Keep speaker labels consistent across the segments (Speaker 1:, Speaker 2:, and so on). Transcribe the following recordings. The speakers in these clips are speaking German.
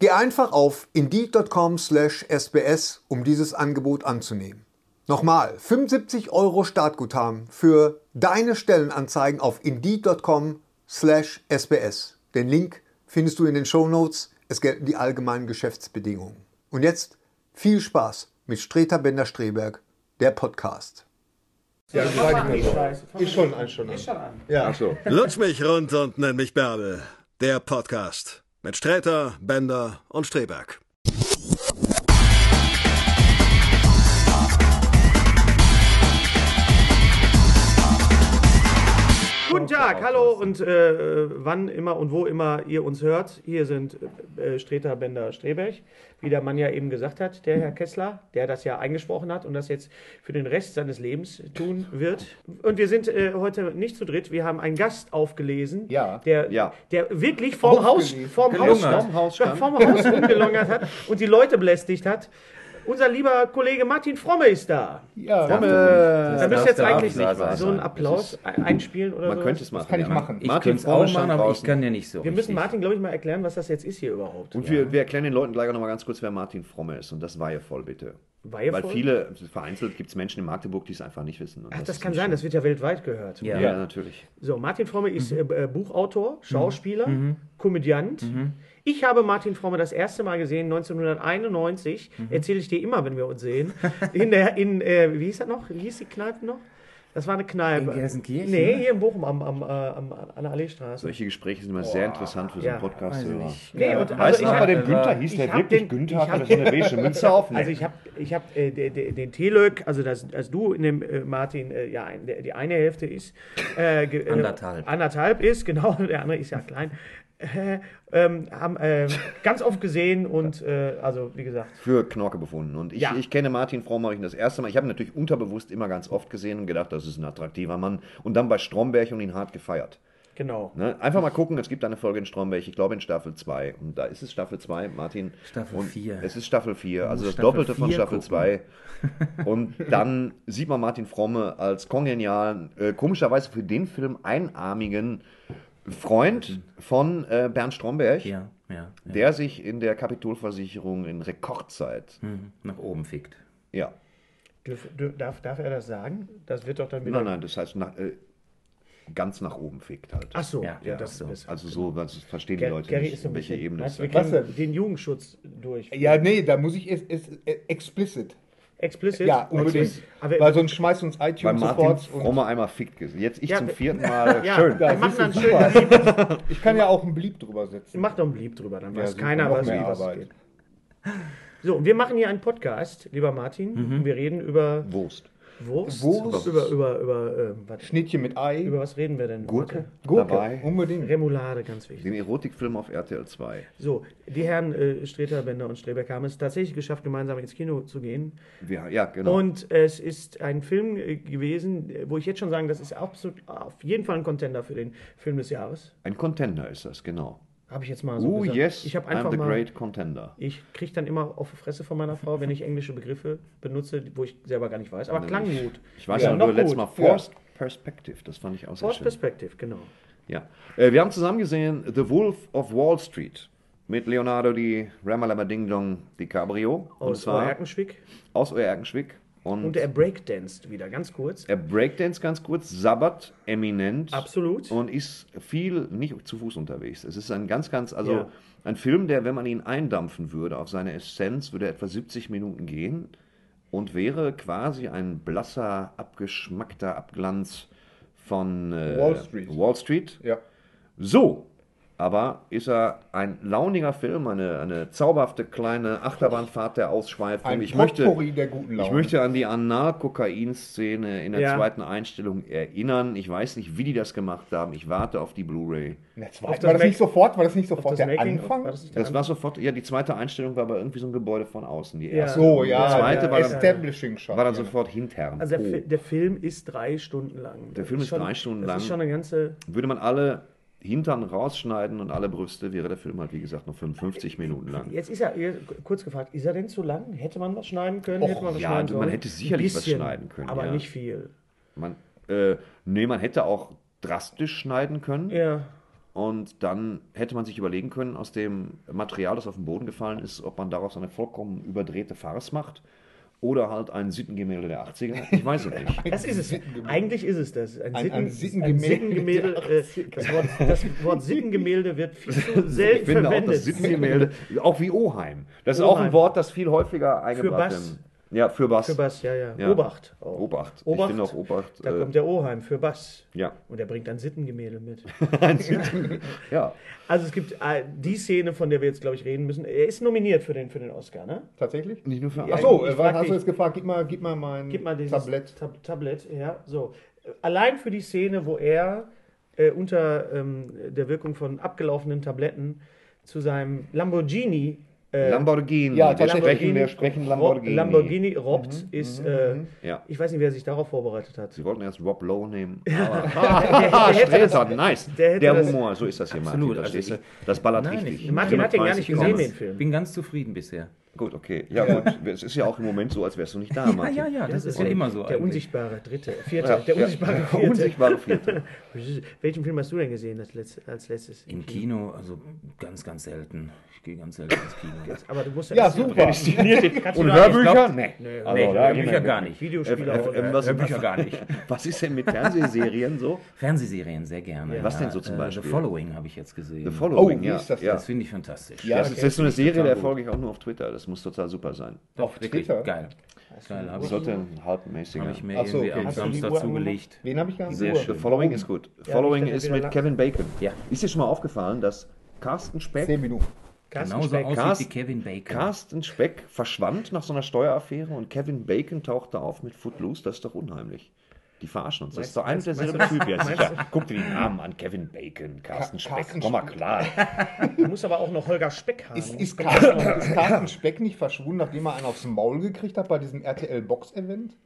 Speaker 1: Geh einfach auf indeed.com/sbs, um dieses Angebot anzunehmen. Nochmal, 75 Euro Startguthaben für deine Stellenanzeigen auf indeed.com/sbs. Den Link findest du in den Show Notes. Es gelten die allgemeinen Geschäftsbedingungen. Und jetzt viel Spaß mit Streter Bender-Streberg, der Podcast.
Speaker 2: Ja,
Speaker 3: Mach mal die
Speaker 2: so. Ist schon ein schon an.
Speaker 3: Ist schon an.
Speaker 2: Ja.
Speaker 4: Ach so.
Speaker 5: Lutsch mich rund und nenn mich Bärbel. Der Podcast mit Sträter, Bender und Streberg.
Speaker 3: Guten Tag, hallo und äh, wann immer und wo immer ihr uns hört. Hier sind äh, Streter Bender Streberg, wie der Mann ja eben gesagt hat, der Herr Kessler, der das ja eingesprochen hat und das jetzt für den Rest seines Lebens tun wird. Und wir sind äh, heute nicht zu dritt, wir haben einen Gast aufgelesen,
Speaker 2: Ja.
Speaker 3: der,
Speaker 4: Ja.
Speaker 3: der wirklich vorm Haus, vorm Haus, vorm Haus, vorm Haus rumgelungert hat und die Leute belästigt hat. Unser lieber Kollege Martin Fromme ist da.
Speaker 2: Ja,
Speaker 3: Da
Speaker 4: Das
Speaker 3: müsst ihr jetzt eigentlich
Speaker 4: nicht wahr
Speaker 3: so einen
Speaker 4: sein.
Speaker 3: Applaus einspielen oder
Speaker 4: Man
Speaker 3: so.
Speaker 4: könnte es machen.
Speaker 2: kann ich
Speaker 4: ja.
Speaker 2: machen.
Speaker 6: Ich
Speaker 4: Martin
Speaker 6: könnte es
Speaker 4: Fromme
Speaker 6: auch machen, aber ich kann ja nicht so.
Speaker 3: Wir müssen
Speaker 6: richtig.
Speaker 3: Martin, glaube ich, mal erklären, was das jetzt ist hier überhaupt.
Speaker 4: Und wir, wir erklären den Leuten gleich auch noch mal ganz kurz, wer Martin Fromme ist. Und das weihevoll, bitte.
Speaker 3: Weihevoll?
Speaker 4: Weil viele, vereinzelt gibt es Menschen in Magdeburg, die es einfach nicht wissen. Und
Speaker 3: Ach, das
Speaker 4: ist
Speaker 3: kann sein,
Speaker 4: schön.
Speaker 3: das wird ja weltweit gehört.
Speaker 6: Ja.
Speaker 4: Ja, natürlich.
Speaker 3: So, Martin Fromme ist
Speaker 4: Mhm.
Speaker 3: äh, äh, Buchautor, Schauspieler, Komödiant.
Speaker 4: Mhm.
Speaker 3: Ich habe Martin Fromme das erste Mal gesehen, 1991.
Speaker 4: Mhm.
Speaker 3: Erzähle ich dir immer, wenn wir uns sehen. In der, in, äh, wie hieß das noch? Wie hieß die Kneipe noch? Das war eine Kneipe.
Speaker 6: In Gelsenkirchen?
Speaker 3: Nee, hier in Bochum am, am, äh, am, an der Alleestraße.
Speaker 4: Solche Gespräche sind immer sehr interessant für so einen
Speaker 3: Ja,
Speaker 4: Podcast.
Speaker 6: weiß ich nicht.
Speaker 3: Nee, und
Speaker 4: Weißt
Speaker 3: also
Speaker 4: du
Speaker 3: ich
Speaker 4: noch, bei dem Günther hieß der wirklich
Speaker 3: den-
Speaker 4: Günther, hat er so eine beige Münze auf? Nee.
Speaker 3: Also ich habe ich hab, äh, de- de- den Telök, also das, als du in dem äh, Martin, äh, ja, die eine Hälfte ist. Äh, ge- äh,
Speaker 6: Anderthalb.
Speaker 3: Anderthalb ist, genau, der andere ist ja klein. Äh, ähm, haben äh, ganz oft gesehen und äh, also wie gesagt,
Speaker 4: für Knorke befunden. Und ich,
Speaker 3: Ja.
Speaker 4: ich kenne Martin Fromme ich das erste Mal. Ich habe ihn natürlich unterbewusst immer ganz oft gesehen und gedacht, das ist ein attraktiver Mann. Und dann bei Stromberg und ihn hart gefeiert.
Speaker 3: genau.
Speaker 4: Ne? Einfach mal gucken, es gibt eine Folge in Stromberg, ich glaube in Staffel 2. Und da ist es Staffel 2, Martin.
Speaker 6: Staffel
Speaker 4: und
Speaker 6: vier.
Speaker 4: Es ist Staffel 4, also das
Speaker 6: Staffel
Speaker 4: Doppelte von Staffel
Speaker 6: gucken.
Speaker 4: 2. Und dann sieht man Martin Fromme als kongenialen, äh, komischerweise für den Film einarmigen Freund von äh, Bernd Stromberg,
Speaker 6: Ja, ja. ja.
Speaker 4: der sich in der Kapitolversicherung in Rekordzeit,
Speaker 6: Hm, nach oben fickt.
Speaker 4: ja,
Speaker 3: Dürf, darf, darf er das sagen? Das wird doch dann wieder.
Speaker 4: nein, nein, das heißt nach, äh, ganz nach oben fickt halt.
Speaker 3: Ach so,
Speaker 6: Ja,
Speaker 3: ja, das,
Speaker 6: so.
Speaker 3: das
Speaker 4: Also so, das verstehen die
Speaker 3: Ger-
Speaker 4: Leute
Speaker 3: Gary
Speaker 4: nicht,
Speaker 3: ist so
Speaker 4: welche
Speaker 3: bisschen,
Speaker 4: Ebene.
Speaker 2: Was denn?
Speaker 3: den Jugendschutz durch.
Speaker 2: Ja, nee, da muss ich es, es, äh, explicit.
Speaker 3: Explicit?
Speaker 2: Ja, unbedingt.
Speaker 3: Aber-
Speaker 2: Weil sonst schmeißt uns
Speaker 4: Bei
Speaker 2: iTunes
Speaker 4: Martin
Speaker 2: sofort. Und
Speaker 4: einmal fickt. gesehen. Jetzt ich
Speaker 3: Ja,
Speaker 4: zum vierten Mal.
Speaker 3: Ja,
Speaker 4: Schön.
Speaker 2: Ja,
Speaker 3: dann
Speaker 2: siehst
Speaker 3: schön.
Speaker 2: ich kann ja auch ein Blieb drüber setzen.
Speaker 3: Mach doch ein Blieb drüber, dann
Speaker 2: Ja,
Speaker 3: weiß keiner, was, wie
Speaker 2: Arbeit.
Speaker 3: geht. So, und wir machen hier einen Podcast, lieber Martin. Und wir reden über
Speaker 4: Wurst.
Speaker 3: Wurst.
Speaker 2: Wurst.
Speaker 3: Über, über, über, äh, was,
Speaker 2: Schnittchen mit Ei.
Speaker 3: über was reden wir denn?
Speaker 4: Gurke.
Speaker 2: Gurke.
Speaker 4: Dabei.
Speaker 2: Unbedingt.
Speaker 3: Remoulade, ganz wichtig.
Speaker 4: Den Erotikfilm auf RTL 2.
Speaker 3: So, die Herren äh, Streter, Bender und Strebeck haben es tatsächlich geschafft, gemeinsam ins Kino zu gehen.
Speaker 4: Wir, ja, genau.
Speaker 3: Und es ist ein Film äh, gewesen, äh, wo ich jetzt schon sagen, das ist absolut auf jeden Fall ein Contender für den Film des Jahres.
Speaker 4: Ein Contender ist das, genau.
Speaker 3: Habe ich jetzt mal so
Speaker 4: Oh
Speaker 3: gesagt.
Speaker 4: yes,
Speaker 3: ich habe
Speaker 4: I'm
Speaker 3: einfach
Speaker 4: the
Speaker 3: mal
Speaker 4: great contender.
Speaker 3: Ich kriege dann immer auf die Fresse von meiner Frau, wenn ich englische Begriffe benutze, wo ich selber gar nicht weiß. Aber klang
Speaker 4: ich,
Speaker 3: gut.
Speaker 4: Ich weiß
Speaker 3: Ja,
Speaker 4: ja,
Speaker 3: noch
Speaker 4: nur letztes. Mal Forced Perspective, das fand ich auch sehr
Speaker 3: Force
Speaker 4: schön.
Speaker 3: Perspective, genau.
Speaker 4: Ja. Äh, wir haben zusammen gesehen The Wolf of Wall Street mit Leonardo di Ramalama Ding Dong DiCaprio.
Speaker 3: Aus
Speaker 4: zwar
Speaker 3: Erkenschwick.
Speaker 4: aus Euerkenschwick. Und,
Speaker 3: Und er breakdanced wieder, ganz kurz.
Speaker 4: er breakdance ganz kurz, sabbert eminent.
Speaker 3: Absolut.
Speaker 4: Und ist viel nicht zu Fuß unterwegs. Es ist ein ganz, ganz, also
Speaker 3: Ja.
Speaker 4: ein Film, der, wenn man ihn eindampfen würde auf seine Essenz, würde etwa 70 Minuten gehen. und wäre quasi ein blasser, abgeschmackter Abglanz von äh,
Speaker 2: Wall Street.
Speaker 4: Wall Street.
Speaker 2: Ja.
Speaker 4: So, aber ist er ein launiger Film, eine, eine zauberhafte kleine Achterbahnfahrt der Ausschweifung.
Speaker 2: Ein
Speaker 4: ich, möchte,
Speaker 2: der guten
Speaker 4: ich
Speaker 2: Laune.
Speaker 4: möchte an die Anal-Kokain-Szene in der
Speaker 3: Ja.
Speaker 4: zweiten Einstellung erinnern. Ich weiß nicht, wie die das gemacht haben. Ich warte auf die Blu-ray.
Speaker 2: War das nicht sofort, war das nicht sofort
Speaker 3: das
Speaker 2: der
Speaker 3: Making-
Speaker 2: Anfang?
Speaker 3: war das der
Speaker 4: Das war sofort, ja, die zweite Einstellung war aber irgendwie so ein Gebäude von außen. Die
Speaker 3: Ja.
Speaker 4: erste.
Speaker 2: so, ja,
Speaker 4: Die zweite
Speaker 3: ja,
Speaker 4: war,
Speaker 3: ja.
Speaker 4: dann,
Speaker 2: Establishing Shot.
Speaker 4: war dann
Speaker 2: ja.
Speaker 4: sofort hintern.
Speaker 3: Also der,
Speaker 4: Oh.
Speaker 3: Der Film ist drei Stunden lang.
Speaker 4: Der Film ist
Speaker 3: schon,
Speaker 4: drei Stunden
Speaker 3: das
Speaker 4: lang.
Speaker 3: ist schon eine ganze.
Speaker 4: Würde man alle Hintern rausschneiden und alle Brüste, wäre der Film halt, wie gesagt, noch 55 Minuten lang.
Speaker 3: Jetzt ist er, ihr- kurz gefragt, ist er denn zu lang? Hätte man was schneiden können?
Speaker 2: Och,
Speaker 3: hätte man was
Speaker 4: ja,
Speaker 3: schneiden
Speaker 4: man
Speaker 3: sollen?
Speaker 4: hätte sicherlich
Speaker 3: Ein
Speaker 4: was schneiden können,
Speaker 3: Aber
Speaker 4: ja.
Speaker 3: nicht viel.
Speaker 4: Man, äh, nee, man hätte auch drastisch schneiden können.
Speaker 3: Ja.
Speaker 4: Und dann hätte man sich überlegen können, aus dem Material, das auf den Boden gefallen ist, ob man daraus eine vollkommen überdrehte Farce macht oder halt ein Sittengemälde der 80er. Ich weiß es nicht.
Speaker 3: Das ist es. Eigentlich ist es das. Ein,
Speaker 2: Ein-
Speaker 3: Sitten,
Speaker 2: ein
Speaker 3: ein
Speaker 2: Sittengemälde
Speaker 3: Sittengemälde.
Speaker 2: der
Speaker 3: äh, das, Wort, das Wort Sittengemälde wird viel zu selten
Speaker 4: Ich finde auch
Speaker 3: verwendet.
Speaker 4: das Sittengemälde, auch wie Oheim. Das ist auch
Speaker 3: Oheim.
Speaker 4: ein Wort, das viel häufiger eingebracht wird. Ja, für Bass.
Speaker 3: Für Bass, ja, ja.
Speaker 4: Ja.
Speaker 3: Obacht. auch.
Speaker 4: Obacht. Ich
Speaker 3: Obacht.
Speaker 4: finde auch Obacht.
Speaker 3: Da
Speaker 4: äh,
Speaker 3: kommt der Oheim für Bass.
Speaker 4: ja.
Speaker 3: Und er bringt ein Sittengemälde mit.
Speaker 4: ja.
Speaker 3: Also es gibt äh, die Szene, von der wir jetzt, glaube ich, reden müssen. Er ist nominiert für den, für den Oscar, ne?
Speaker 2: Tatsächlich?
Speaker 4: Nicht nur für
Speaker 3: Ja,
Speaker 2: Ach so,
Speaker 3: ich
Speaker 2: äh, hast du jetzt gefragt? Gib mal, gib mal mein
Speaker 3: Gib mal dieses
Speaker 2: Tablett.
Speaker 3: Tab Tablet, ja, so. Allein für die Szene, wo er äh, unter ähm, der Wirkung von abgelaufenen Tabletten zu seinem Lamborghini äh,
Speaker 4: Lamborghini.
Speaker 2: Ja,
Speaker 4: wir, sprechen, wir sprechen Lamborghini.
Speaker 3: Lamborghini robbt, ist, äh,
Speaker 4: Ja.
Speaker 3: ich weiß nicht, wer sich darauf vorbereitet hat.
Speaker 4: Sie wollten erst Rob Lowe nehmen. Aber
Speaker 3: Der hätte
Speaker 4: Streter, nice.
Speaker 3: der
Speaker 4: Der,
Speaker 3: das-
Speaker 4: Humor, so ist das hier,
Speaker 6: Absolut,
Speaker 4: Martin.
Speaker 6: also
Speaker 4: verstehst du?
Speaker 6: ich-
Speaker 4: das ballert
Speaker 6: Nein,
Speaker 4: richtig.
Speaker 6: ich-
Speaker 3: Martin hat den gar nicht
Speaker 4: 130
Speaker 3: gesehen, den Film.
Speaker 6: Bin ganz zufrieden bisher.
Speaker 4: Gut, okay. Ja, gut. Es ist ja auch im Moment so, als wärst du nicht da, Martin.
Speaker 6: ja, ja, das ist ja immer so.
Speaker 3: Der
Speaker 6: eigentlich.
Speaker 3: unsichtbare Dritte, Vierte,
Speaker 4: Ja,
Speaker 3: der
Speaker 4: ja.
Speaker 3: unsichtbare
Speaker 4: Der
Speaker 3: Vierte.
Speaker 4: Unsichtbare Vierte.
Speaker 3: Welchen Film hast du denn gesehen als, letzt, als letztes?
Speaker 6: Im Kino, also ganz, ganz selten. Ich gehe ganz selten ins Kino.
Speaker 3: Aber du musst
Speaker 2: Ja,
Speaker 3: das-
Speaker 2: super.
Speaker 4: Und Hörbücher?
Speaker 6: Nee.
Speaker 4: Nee.
Speaker 6: Nee,
Speaker 4: Also, gehen
Speaker 6: Hörbücher gar nicht.
Speaker 3: Videospiele
Speaker 4: Äh, äh, was-
Speaker 6: Hörbücher gar nicht.
Speaker 4: Was ist denn mit Fernsehserien so?
Speaker 6: Fernsehserien sehr gerne.
Speaker 4: Was denn so zum
Speaker 6: äh,
Speaker 4: Beispiel?
Speaker 6: The Following habe ich jetzt gesehen.
Speaker 4: The Following,
Speaker 2: Oh, wie
Speaker 4: ja.
Speaker 2: ist das
Speaker 4: ja.
Speaker 6: Das finde ich fantastisch.
Speaker 2: Ja,
Speaker 4: das, ist, das so eine Serie, der folge ich auch nur auf Twitter. Das muss total super sein.
Speaker 2: Auf
Speaker 6: Wirklich
Speaker 2: Twitter?
Speaker 6: geil. Geil, habe ich,
Speaker 4: sollte ein halbmäßiger.
Speaker 6: hab ich mir
Speaker 2: Ach so,
Speaker 6: irgendwie
Speaker 2: okay.
Speaker 6: am
Speaker 3: Hast
Speaker 6: Samstag zugelegt.
Speaker 2: Wen habe ich gar nicht?
Speaker 6: Sehr schön.
Speaker 4: The Following ist gut. Following
Speaker 3: nicht, dass
Speaker 4: ist mit Kevin Bacon.
Speaker 6: Ja.
Speaker 4: Ist dir schon mal aufgefallen, dass Carsten Speck,
Speaker 2: Zehn Minuten.
Speaker 3: Carsten
Speaker 6: Genauso
Speaker 3: Speck.
Speaker 6: aussieht
Speaker 4: Cast-
Speaker 6: wie Kevin Bacon.
Speaker 4: Carsten Speck verschwand nach so einer Steueraffäre und Kevin Bacon tauchte auf mit Footloose. Das ist doch unheimlich. Die verarschen uns. Das ist doch ein und derselbe Typ. Ja, sicher. Guck dir die Namen an. Kevin Bacon, Carsten Speck.
Speaker 2: Carsten
Speaker 4: Komm mal klar.
Speaker 3: Du musst aber auch noch Holger Speck haben.
Speaker 2: Ist, ist, Carsten, ist Carsten Speck nicht verschwunden, nachdem er einen aufs Maul gekriegt hat bei diesem RTL-Box-Event?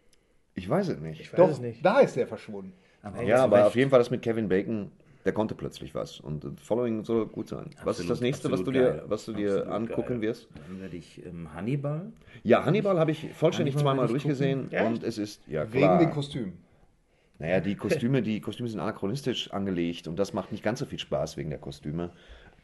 Speaker 4: Ich weiß es nicht.
Speaker 3: ich weiß
Speaker 2: Doch,
Speaker 3: es nicht.
Speaker 2: da ist er verschwunden.
Speaker 6: Aber
Speaker 4: Ja, aber
Speaker 6: Recht.
Speaker 4: auf jeden Fall das mit Kevin Bacon, der konnte plötzlich was. Und Following soll gut sein. was ist
Speaker 6: Absolut,
Speaker 4: das nächste, was du
Speaker 6: absolut
Speaker 4: dir,
Speaker 6: geil.
Speaker 4: was du dir
Speaker 6: Absolut
Speaker 4: angucken
Speaker 6: geil.
Speaker 4: wirst?
Speaker 6: Dann werde ich ähm, Hannibal.
Speaker 4: Ja, Hannibal habe ich vollständig
Speaker 6: Hannibal
Speaker 4: zweimal durchgesehen.
Speaker 3: Ja?
Speaker 4: und es ist, ja
Speaker 2: Wegen
Speaker 4: klar.
Speaker 2: den Kostümen.
Speaker 4: Naja, die Kostüme, die Kostüme sind anachronistisch angelegt und das macht nicht ganz so viel Spaß wegen der Kostüme.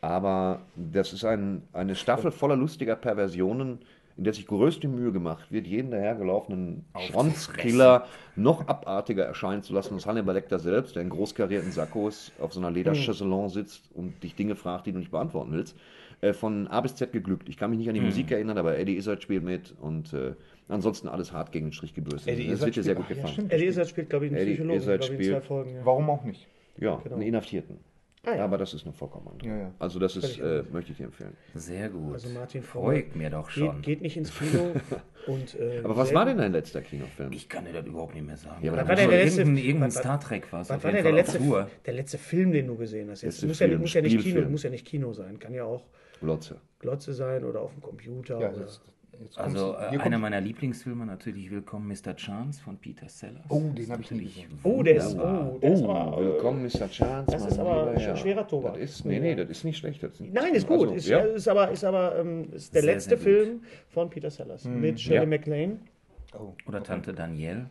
Speaker 4: Aber das ist ein, eine Staffel voller lustiger Perversionen, in der sich größte Mühe gemacht wird, jeden dahergelaufenen Schronzkiller noch abartiger erscheinen zu lassen als Hannibal Lecter selbst, der in großkarierten Sakkos auf so einer Lederchaiselon sitzt und dich Dinge fragt, die du nicht beantworten willst. Äh, von A bis Z geglückt. Ich kann mich nicht an die Musik erinnern, aber Eddie Izzard spielt mit und äh, ansonsten alles hart gegen den Strich gebürstet.
Speaker 2: Eddie
Speaker 4: das wird dir sehr gut
Speaker 2: spielt- ja,
Speaker 4: gefallen.
Speaker 2: stimmt.
Speaker 3: Eddie Izzard spielt, glaube ich, einen
Speaker 4: Eddie
Speaker 3: Psychologen,
Speaker 4: Izzard
Speaker 3: glaube ich, in zwei
Speaker 4: spielt-
Speaker 3: Folgen. Ja.
Speaker 2: Warum auch nicht?
Speaker 4: Ja,
Speaker 3: Genau.
Speaker 4: einen Inhaftierten.
Speaker 3: Ah, ja.
Speaker 4: Aber das ist eine vollkommen andere.
Speaker 2: Ja, ja.
Speaker 4: Also das ist, äh, möchte ich dir empfehlen.
Speaker 6: Sehr gut.
Speaker 3: Also Martin
Speaker 6: Freut mir doch schon.
Speaker 3: Geht, geht nicht ins Kino. und, äh,
Speaker 4: Aber was war denn dein letzter Kinofilm?
Speaker 6: Ich kann dir das überhaupt nicht mehr sagen.
Speaker 4: Ja, aber
Speaker 6: Da
Speaker 4: was war
Speaker 3: der letzte-
Speaker 6: irgendein,
Speaker 3: was war-
Speaker 6: Star Trek war es
Speaker 3: Was
Speaker 6: auf
Speaker 3: war der
Speaker 6: Fall auf
Speaker 3: letzte, der letzte Film, den du gesehen hast? Jetzt muss ja,
Speaker 4: Film,
Speaker 3: muss, ja nicht Kino, muss ja nicht Kino sein. Kann ja auch
Speaker 4: Lotze.
Speaker 3: Glotze sein oder auf dem Computer.
Speaker 2: Ja,
Speaker 3: oder
Speaker 2: kommt's-
Speaker 6: Also äh, einer meiner Lieblingsfilme natürlich Willkommen Mr. Chance von Peter Sellers.
Speaker 2: Oh, den habe ich nie gesehen.
Speaker 3: oh, der ist, oh, der ist aber,
Speaker 4: willkommen, Mr. Chance.
Speaker 3: das ist aber
Speaker 4: lieber Herr.
Speaker 3: schwerer Tobak.
Speaker 4: Das ist, nee, nee, das ist nicht schlecht. Das ist,
Speaker 3: Nein, ist gut.
Speaker 4: Also,
Speaker 3: ist,
Speaker 4: ja.
Speaker 3: ist aber, ist aber ähm, ist der
Speaker 6: Sehr,
Speaker 3: letzte
Speaker 6: sehr.
Speaker 3: Film von Peter Sellers mit Shirley
Speaker 4: Ja.
Speaker 3: MacLaine.
Speaker 2: Oh.
Speaker 6: Oder Tante Danielle.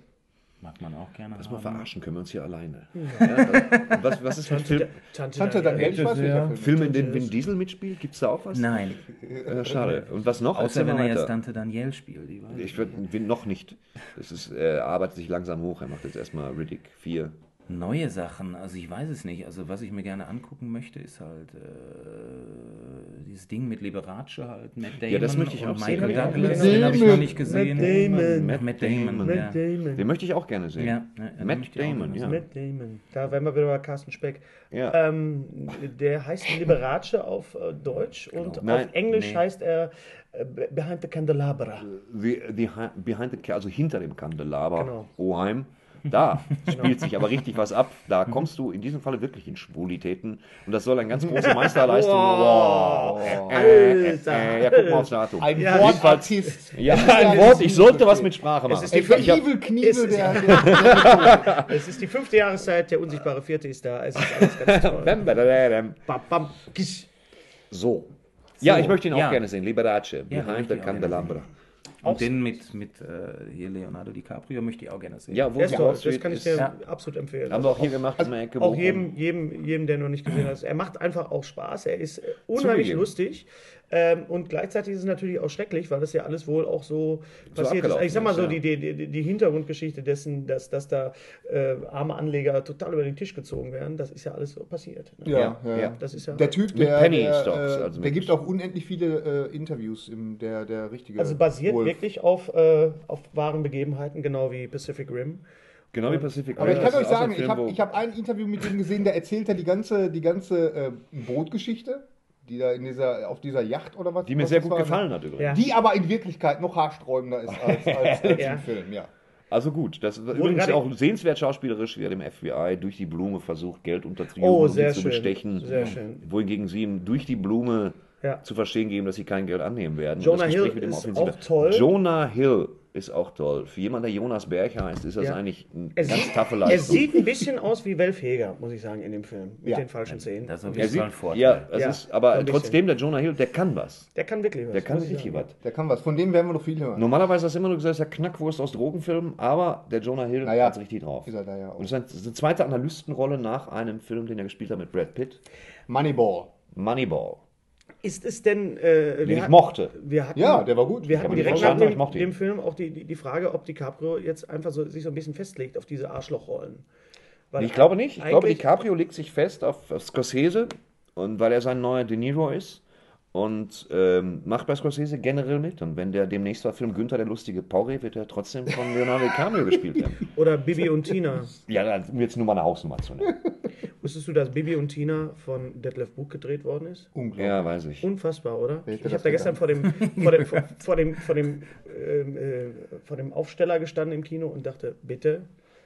Speaker 6: Mag man auch gerne.
Speaker 4: Lass mal verarschen können wir uns hier alleine. Ja, was, was ist mit Film,
Speaker 3: Tante,
Speaker 2: Tante Daniel, ich weiß welcher Film.
Speaker 4: Film, in dem Vin Diesel mitspielt? Gibt es da auch was?
Speaker 6: Nein,
Speaker 4: Äh, schade. Und was noch?
Speaker 6: außer wenn er jetzt. Tante Danielle spielt. Ich weiß
Speaker 4: Ich würde noch nicht. Das ist, er arbeitet sich langsam hoch. Er macht jetzt erstmal Riddick 4.
Speaker 6: Neue Sachen, also ich weiß es nicht. Also was ich mir gerne angucken möchte, ist halt äh, dieses Ding mit Liberace halt, Matt Damon
Speaker 4: Ja, das möchte ich
Speaker 6: und
Speaker 4: auch sehen.
Speaker 6: Michael
Speaker 4: Ja,
Speaker 6: Douglas,
Speaker 2: Matt
Speaker 6: den habe ich
Speaker 2: Damon.
Speaker 6: noch nicht gesehen.
Speaker 3: Matt Damon.
Speaker 6: Matt, Matt Damon,
Speaker 4: Matt
Speaker 6: ja.
Speaker 3: Matt Damon.
Speaker 4: Den möchte ich auch gerne sehen.
Speaker 6: Ja, ja,
Speaker 4: Matt Damon, ja.
Speaker 3: Matt Damon. Da wären wir wieder bei Carsten Speck.
Speaker 4: Ja.
Speaker 3: Ähm, der heißt Liberace auf äh, Deutsch und
Speaker 4: Nein,
Speaker 3: auf Englisch
Speaker 4: nee.
Speaker 3: heißt er äh, Behind the Candelabra.
Speaker 4: The, the, hi- behind the, also hinter dem Kandelaber,
Speaker 3: Genau.
Speaker 4: Oheim. Da spielt sich aber richtig was ab. Da kommst du in diesem Falle wirklich in Schwulitäten. Und das soll eine ganz große Meisterleistung.
Speaker 3: Wow.
Speaker 4: Wow. Äh, äh, äh, ja, guck mal aufs Datum.
Speaker 2: Ein
Speaker 3: Ja,
Speaker 2: Wortartist.
Speaker 4: Ja, ein Wort. Ich sollte was mit Sprache machen.
Speaker 3: ist die
Speaker 4: Ich
Speaker 2: Evil
Speaker 3: Es
Speaker 2: Knievel,
Speaker 3: ist-
Speaker 2: der, der
Speaker 3: Es ist die fünfte Jahreszeit, der unsichtbare Vierte ist da. Es ist alles ganz toll.
Speaker 4: So. Ja, ich möchte ihn auch
Speaker 6: ja.
Speaker 4: gerne sehen. Liberace, Behind the Candelabra.
Speaker 6: Und den mit, mit äh, hier Leonardo DiCaprio möchte ich auch gerne sehen.
Speaker 4: Ja,
Speaker 3: toll,
Speaker 4: Wall
Speaker 3: das kann ich dir
Speaker 6: Ja.
Speaker 3: absolut empfehlen.
Speaker 4: Haben wir auch hier gemacht in der Ecke.
Speaker 3: Auch jedem, jedem, jedem, der noch nicht gesehen hat. Er macht einfach auch Spaß. Er ist äh, unheimlich
Speaker 4: Zugegeben.
Speaker 3: lustig. Ähm, und gleichzeitig ist es natürlich auch schrecklich, weil das ja alles wohl auch so, passiert ist. Ich sag mal
Speaker 4: ist,
Speaker 3: so,
Speaker 4: ja.
Speaker 3: die, die, die, Hintergrundgeschichte dessen, dass, dass da äh, arme Anleger total über den Tisch gezogen werden, das ist ja alles so passiert. Ne?
Speaker 2: Ja,
Speaker 4: Ja,
Speaker 2: ja.
Speaker 3: Das ist ja.
Speaker 2: Der Typ,
Speaker 4: Mit
Speaker 2: der,
Speaker 4: Penny
Speaker 2: der,
Speaker 4: Stocks,
Speaker 2: äh,
Speaker 4: also
Speaker 2: der gibt auch unendlich viele äh, Interviews, im, der, der richtige
Speaker 3: also basiert
Speaker 2: Wolf.
Speaker 3: wirklich auf, äh, auf wahren Begebenheiten, genau wie Pacific Rim.
Speaker 4: Genau wie Pacific
Speaker 2: Aber ich
Speaker 4: Rim.
Speaker 2: kann euch
Speaker 4: ist auch so ein
Speaker 2: sagen, ich habe ich hab ein Interview mit ihm gesehen, der erzählt ja die ganze, die ganze äh, Bootgeschichte, die da in dieser, auf dieser Yacht oder was
Speaker 4: die mir
Speaker 2: was
Speaker 4: sehr gut
Speaker 2: war.
Speaker 4: gefallen hat übrigens.
Speaker 3: Ja.
Speaker 2: Die aber in Wirklichkeit noch haarsträubender ist als, als, als
Speaker 3: Ja.
Speaker 2: im Film, ja.
Speaker 4: Also gut, das ist übrigens auch sehenswert schauspielerisch, wie er dem FBI durch die Blume versucht, Geld unterzujubeln
Speaker 3: Oh,
Speaker 4: und
Speaker 3: sehr
Speaker 4: sie zu
Speaker 3: schön.
Speaker 4: bestechen.
Speaker 3: Sehr schön.
Speaker 4: Wohingegen sie ihm durch die Blume
Speaker 3: Ja.
Speaker 4: zu verstehen geben, dass sie kein Geld annehmen werden.
Speaker 3: Jonah Hill ist auch toll.
Speaker 4: Jonah Hill ist auch toll. Für jemanden, der Jonas Berg heißt, ist das
Speaker 3: Ja.
Speaker 4: eigentlich eine
Speaker 3: Er
Speaker 4: ganz
Speaker 3: sieht,
Speaker 4: taffe
Speaker 3: er
Speaker 4: Leistung.
Speaker 3: sieht ein bisschen aus wie Welfheger, muss ich sagen, in dem Film. Mit
Speaker 2: Ja.
Speaker 3: den falschen Zähnen.
Speaker 6: Das ist
Speaker 4: er
Speaker 6: Fall
Speaker 4: sieht,
Speaker 6: ein Vorteil.
Speaker 4: ja, es
Speaker 3: Ja,
Speaker 4: ist, aber
Speaker 3: ein bisschen.
Speaker 4: trotzdem, der Jonah Hill, der kann was.
Speaker 3: Der kann wirklich was.
Speaker 4: Der kann richtig was.
Speaker 2: Der kann was. Von dem werden wir noch viel hören.
Speaker 4: Normalerweise hast du immer nur gesagt, der Knackwurst aus Drogenfilmen, aber der Jonah Hill
Speaker 2: Naja,
Speaker 4: hat's richtig drauf.
Speaker 2: ist er da ja auch.
Speaker 4: Und es es ist eine zweite Analystenrolle nach einem Film, den er gespielt hat mit Brad Pitt.
Speaker 2: Moneyball.
Speaker 4: Moneyball.
Speaker 3: Ist es denn. Äh,
Speaker 4: Den
Speaker 3: wir
Speaker 4: ich
Speaker 3: hatten-
Speaker 4: mochte.
Speaker 3: Wir hatten,
Speaker 2: Ja, der war gut.
Speaker 3: Wir hatten direkt nach dem, dem Film auch die, die, die Frage, ob DiCaprio jetzt einfach so, sich so ein bisschen festlegt auf diese Arschlochrollen. Weil
Speaker 4: Ich glaube nicht. Ich glaube, DiCaprio legt sich fest auf, auf Scorsese und weil er sein neuer De Niro ist und ähm, macht bei Scorsese generell mit. Und wenn der demnächst war Film Günther der lustige Pauri, wird er trotzdem von Leonardo DiCaprio gespielt werden.
Speaker 3: Oder Bibi und Tina.
Speaker 4: Ja, um jetzt nur mal eine Hausnummer zu nennen.
Speaker 3: Wusstest du, dass Bibi und Tina von Detlef Book gedreht worden ist?
Speaker 2: Unglaublich.
Speaker 4: Ja, weiß ich.
Speaker 3: Unfassbar, oder? Ich
Speaker 2: das
Speaker 3: habe da gestern vor dem, vor dem, vor, vor dem, vor dem, ähm, äh, vor dem Aufsteller gestanden im Kino und dachte, bitte,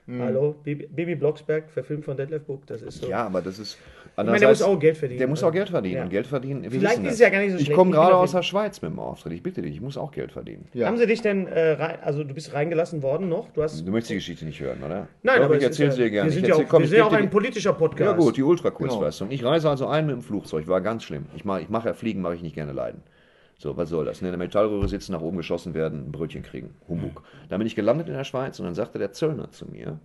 Speaker 2: Hm.
Speaker 3: hallo, Bibi, Bibi Blocksberg, verfilmt von Detlef Book, das ist so.
Speaker 4: Ja, aber das ist.
Speaker 3: ich meine, der muss auch Geld verdienen.
Speaker 4: Der muss auch Geld verdienen.
Speaker 3: Ja.
Speaker 4: Und Geld verdienen. wir
Speaker 3: Vielleicht ist es ja gar nicht so
Speaker 4: Ich
Speaker 3: schlecht.
Speaker 4: komme
Speaker 3: Ich bin
Speaker 4: gerade aus der Schweiz mit dem Auftritt. Ich bitte dich, ich muss auch Geld verdienen.
Speaker 2: Ja.
Speaker 3: Haben sie dich denn, äh, rein, also du bist reingelassen worden noch? Du hast,
Speaker 4: Du möchtest die Geschichte nicht hören, oder?
Speaker 3: nein,
Speaker 4: Doch,
Speaker 3: aber
Speaker 4: ich erzähle
Speaker 3: ja,
Speaker 4: sie dir gerne.
Speaker 3: Wir sind ja auch,
Speaker 4: komm,
Speaker 3: wir sind auch ein politischer Podcast.
Speaker 4: Ja gut, die Ultrakurzleistung. Ich reise also ein mit dem Flugzeug, war ganz schlimm. Ich mache ich mach ja Fliegen, mache ich nicht gerne leiden. So, was soll das? In der Metallröhre sitzen, nach oben geschossen werden, ein Brötchen kriegen. Humbug. Dann bin ich gelandet in der Schweiz und dann sagte der Zöllner zu mir,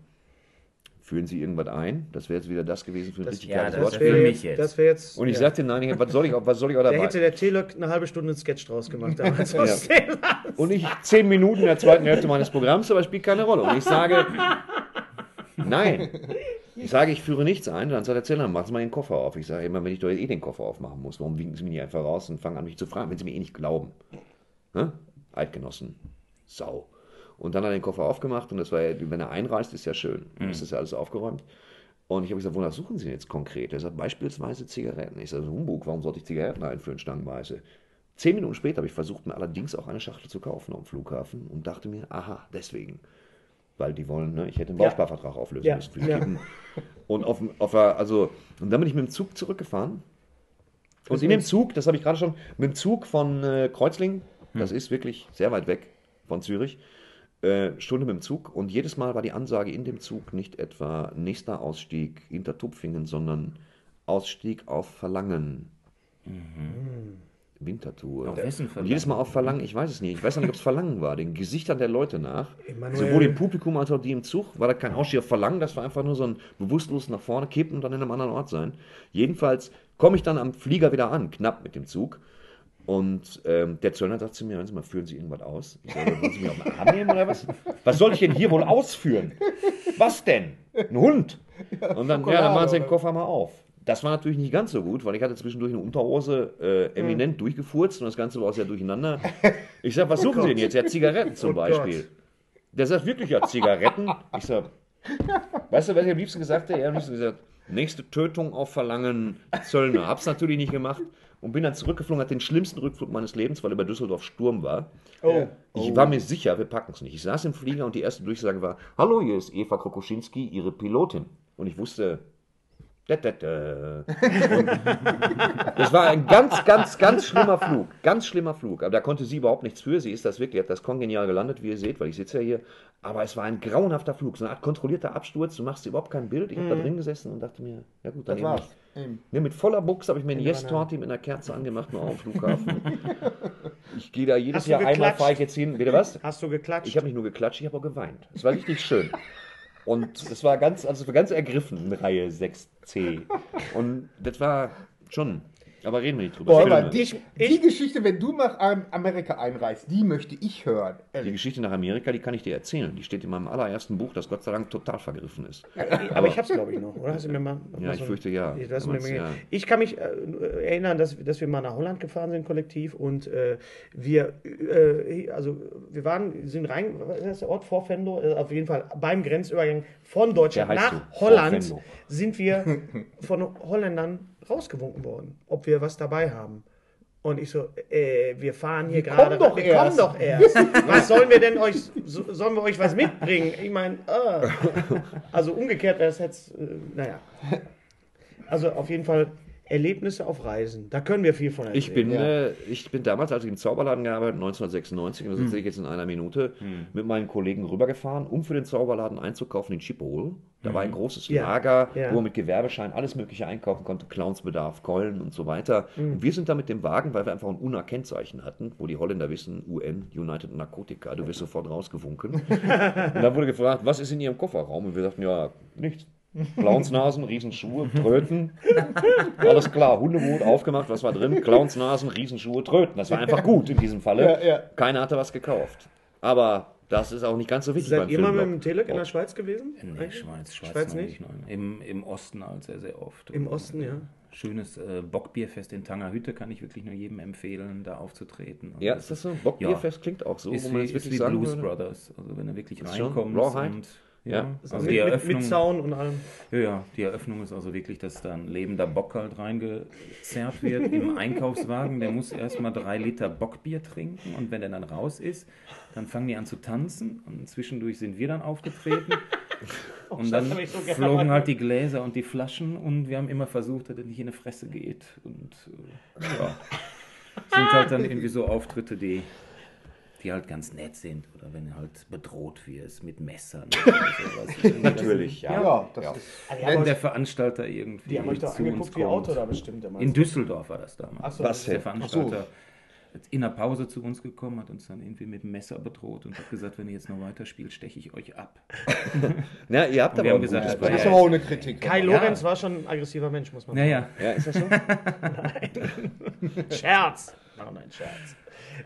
Speaker 4: führen Sie irgendwas ein? Das wäre jetzt wieder das gewesen für ein richtig
Speaker 6: ja,
Speaker 4: geiles
Speaker 6: das
Speaker 4: Wort.
Speaker 3: Das
Speaker 6: wär-
Speaker 3: wäre
Speaker 6: Für
Speaker 3: jetzt,
Speaker 6: mich jetzt.
Speaker 3: das wäre jetzt.
Speaker 4: Und ich
Speaker 3: ja.
Speaker 4: sagte, nein, ich, was soll ich, was soll ich auch
Speaker 3: Da
Speaker 4: dabei?
Speaker 3: hätte der Telok eine halbe Stunde einen Sketch draus gemacht damals. aus dem-
Speaker 4: Und ich zehn Minuten in der zweiten Hälfte meines Programms, aber spielt keine Rolle. Und ich sage, nein. Ich sage, ich führe nichts ein. Dann sagt der Zellner, machen Sie mal den Koffer auf. Ich sage immer, wenn ich doch jetzt eh den Koffer aufmachen muss, warum winken Sie mich nicht einfach raus und fangen an, mich zu fragen, wenn Sie mir eh nicht glauben? Ne? Eidgenossen. Sau. Und dann hat er den Koffer aufgemacht und das war ja, wenn er einreist, ist ja schön. Dann ist das ja alles aufgeräumt. Und ich habe gesagt, wonach suchen Sie denn jetzt konkret? Er sagt, beispielsweise Zigaretten. Ich sage, Humbug, warum sollte ich Zigaretten einführen, stangenweise? Zehn Minuten später habe ich versucht, mir allerdings auch eine Schachtel zu kaufen am Flughafen und dachte mir, aha, deswegen. Weil die wollen, ne, ich hätte einen
Speaker 3: Ja.
Speaker 4: Bausparvertrag auflösen
Speaker 3: Ja,
Speaker 4: müssen
Speaker 3: ja.
Speaker 4: Und auf, auf also, und dann bin ich mit dem Zug zurückgefahren. Und in dem Zug, das habe ich gerade schon, mit dem Zug von äh, Kreuzlingen, das ist wirklich sehr weit weg von Zürich, äh, Stunde mit dem Zug. Und jedes Mal war die Ansage in dem Zug nicht etwa nächster Ausstieg Intertupfingen, sondern Ausstieg auf Verlangen. Winterthur.
Speaker 6: Auf wessen
Speaker 4: Und jedes Mal auf Verlangen, ich weiß es nicht. Ich weiß nicht, ob es Verlangen war, den Gesichtern der Leute nach.
Speaker 3: Emanuel.
Speaker 4: Sowohl im Publikum als auch die im Zug. War da kein Ausstieg auf Verlangen, das war einfach nur so ein bewusstlos nach vorne kippen und dann in einem anderen Ort sein. Jedenfalls komme ich dann am Flieger wieder an, knapp mit dem Zug. Und ähm, der Zöllner sagt zu mir, hören Sie mal, führen Sie irgendwas aus? Ich sage, wollen Sie mich auf den Arm nehmen oder was? Was soll ich denn hier wohl ausführen? Was denn? Ein Hund? Und dann, ja, dann machen sie den Koffer mal auf. Das war natürlich nicht ganz so gut, weil ich hatte zwischendurch eine Unterhose äh, eminent durchgefurzt und das Ganze war auch sehr durcheinander. Ich sag, was suchen Sie denn jetzt? Ja, Zigaretten zum Beispiel. Der sagt wirklich, ja, Zigaretten. Ich sag, weißt du, was ich am liebsten gesagt hätte? Er hat am liebsten gesagt, nächste Tötung auf Verlangen Zöllner. Hab's natürlich nicht gemacht und bin dann zurückgeflogen, hatte den schlimmsten Rückflug meines Lebens, weil über Düsseldorf Sturm war.
Speaker 3: Oh.
Speaker 4: Ich war mir sicher, wir packen es nicht. Ich saß im Flieger und die erste Durchsage war: Hallo, hier ist Eva Krokoschinski, Ihre Pilotin. Und ich wusste. Da, da, da. Und das war ein ganz, ganz, ganz schlimmer Flug. Ganz schlimmer Flug. Aber da konnte sie überhaupt nichts für. Sie ist das wirklich, hat das kongenial gelandet, wie ihr seht, weil ich sitze ja hier. Aber es war ein grauenhafter Flug. So eine Art kontrollierter Absturz. Du machst überhaupt kein Bild. Ich habe da drin gesessen und dachte mir, ja gut, dann
Speaker 2: Das war's.
Speaker 4: Ne, mit voller Buchs habe ich mir eine Yes-Torte mit einer Kerze angemacht, nur auf dem Flughafen. Ich gehe da jedes Jahr einmal, fahre ich jetzt hin. Bitte was?
Speaker 3: Hast du geklatscht?
Speaker 4: Ich habe nicht nur geklatscht, ich habe auch geweint. Es war richtig schön. Und es war ganz, also ganz ergriffen Reihe 6c. Und das war schon. Aber reden wir nicht drüber.
Speaker 2: Boah, aber die, die Geschichte, wenn du nach Am- Amerika einreist, die möchte ich hören.
Speaker 4: die Geschichte nach Amerika, die kann ich dir erzählen. Die steht in meinem allerersten Buch, das Gott sei Dank total vergriffen ist.
Speaker 3: aber ich hab's, glaube ich, noch, oder? Hast du mir mal,
Speaker 4: Ja, ich fürchte, ja.
Speaker 3: Ich, das mir
Speaker 4: Damals, ja.
Speaker 3: ich kann mich äh, erinnern, dass, dass wir mal nach Holland gefahren sind, kollektiv, und äh, wir, äh, also wir waren, sind rein, was ist das der Ort? Vorfendo? Äh, auf jeden Fall beim Grenzübergang von Deutschland nach
Speaker 4: so,
Speaker 3: Holland sind wir von Holländern rausgewunken worden, ob wir was dabei haben. Und ich so, äh, wir fahren hier gerade.
Speaker 2: kommen doch
Speaker 3: wir
Speaker 2: erst.
Speaker 3: kommen doch erst. Was sollen wir denn euch, so, sollen wir euch was mitbringen? Ich meine, äh. also umgekehrt wäre es jetzt, äh, naja. Also auf jeden Fall Erlebnisse auf Reisen. Da können wir viel von erzählen.
Speaker 4: Ich bin,
Speaker 2: Ja.
Speaker 4: äh, ich bin damals, als ich im Zauberladen gearbeitet habe, 1996, und das erzähle ich jetzt in einer Minute, mit meinen Kollegen rübergefahren, um für den Zauberladen einzukaufen in Schiphol. Da war ein großes
Speaker 3: Ja.
Speaker 4: Lager,
Speaker 3: Ja.
Speaker 4: wo man mit Gewerbeschein alles Mögliche einkaufen konnte, Clownsbedarf, Keulen und so weiter. Und wir sind da mit dem Wagen, weil wir einfach ein UNA-Kennzeichen hatten, wo die Holländer wissen, UN, United Narcotica, du wirst sofort rausgewunken. und dann wurde gefragt, was ist in ihrem Kofferraum? Und wir sagten, ja, nichts. Clownsnasen, Riesenschuhe, Tröten. Alles klar, Hundeboot aufgemacht, was war drin? Clownsnasen, Riesenschuhe, Tröten. Das war einfach gut in diesem Falle.
Speaker 2: Ja, ja.
Speaker 4: Keiner hatte was gekauft. Aber das ist auch nicht ganz so wichtig
Speaker 3: Seid ihr mal mit dem Telek in der Schweiz gewesen?
Speaker 6: Nee,
Speaker 3: Eigentlich?
Speaker 6: Schweiz, Schweiz,
Speaker 3: Schweiz nicht?
Speaker 6: Nein. Im, Im Osten halt sehr, sehr oft.
Speaker 3: Im Osten, ja.
Speaker 6: Schönes äh, Bockbierfest in Tangerhütte kann ich wirklich nur jedem empfehlen, da aufzutreten. Und
Speaker 4: Ja, ist das so? Bockbierfest klingt auch so,
Speaker 6: Ist
Speaker 4: wo
Speaker 6: wie,
Speaker 4: man
Speaker 6: ist
Speaker 4: wirklich
Speaker 6: wie
Speaker 4: sagen
Speaker 6: Blues
Speaker 4: würde.
Speaker 6: Brothers. Also wenn du wirklich
Speaker 4: Ist schon
Speaker 6: reinkommst
Speaker 4: Rawhide? Ja.
Speaker 3: Also
Speaker 6: also
Speaker 3: mit,
Speaker 6: die Eröffnung,
Speaker 3: mit Zaun und allem.
Speaker 6: ja, ja, die Eröffnung ist also wirklich, dass da ein lebender Bock halt reingezerrt wird im Einkaufswagen. Der muss erstmal drei Liter Bockbier trinken und wenn der dann raus ist, dann fangen die an zu tanzen und zwischendurch sind wir dann aufgetreten. Und dann
Speaker 3: so
Speaker 6: flogen halt die Gläser und die Flaschen und wir haben immer versucht, dass er nicht in die Fresse geht. Und äh, ja, sind halt dann irgendwie so Auftritte, die, die halt ganz nett sind. Oder wenn du halt bedroht wirst mit Messern. Oder sowas.
Speaker 4: Natürlich, ja.
Speaker 2: Ja, das ist.
Speaker 6: Wenn der Veranstalter irgendwie
Speaker 3: Die haben euch doch
Speaker 6: zu uns
Speaker 3: angeguckt wie
Speaker 6: kommt.
Speaker 3: Auto da bestimmt. immer.
Speaker 6: In Düsseldorf war das damals.
Speaker 3: Ach so,
Speaker 6: Da ist der? Veranstalter in der Pause zu uns gekommen, hat uns dann irgendwie mit dem Messer bedroht und hat gesagt, wenn ihr jetzt noch weiterspielt, steche ich euch ab.
Speaker 4: Ja, ihr habt
Speaker 6: Und
Speaker 4: aber
Speaker 6: wir
Speaker 4: ein
Speaker 6: haben gesagt,
Speaker 4: gutes
Speaker 6: das
Speaker 2: ist
Speaker 6: ja-
Speaker 2: aber auch eine Kritik.
Speaker 3: Kai
Speaker 6: Ja.
Speaker 3: Lorenz war schon ein aggressiver Mensch, muss man
Speaker 6: Naja,
Speaker 4: Ja, ist das so?
Speaker 3: Scherz. Nein, nein, Scherz.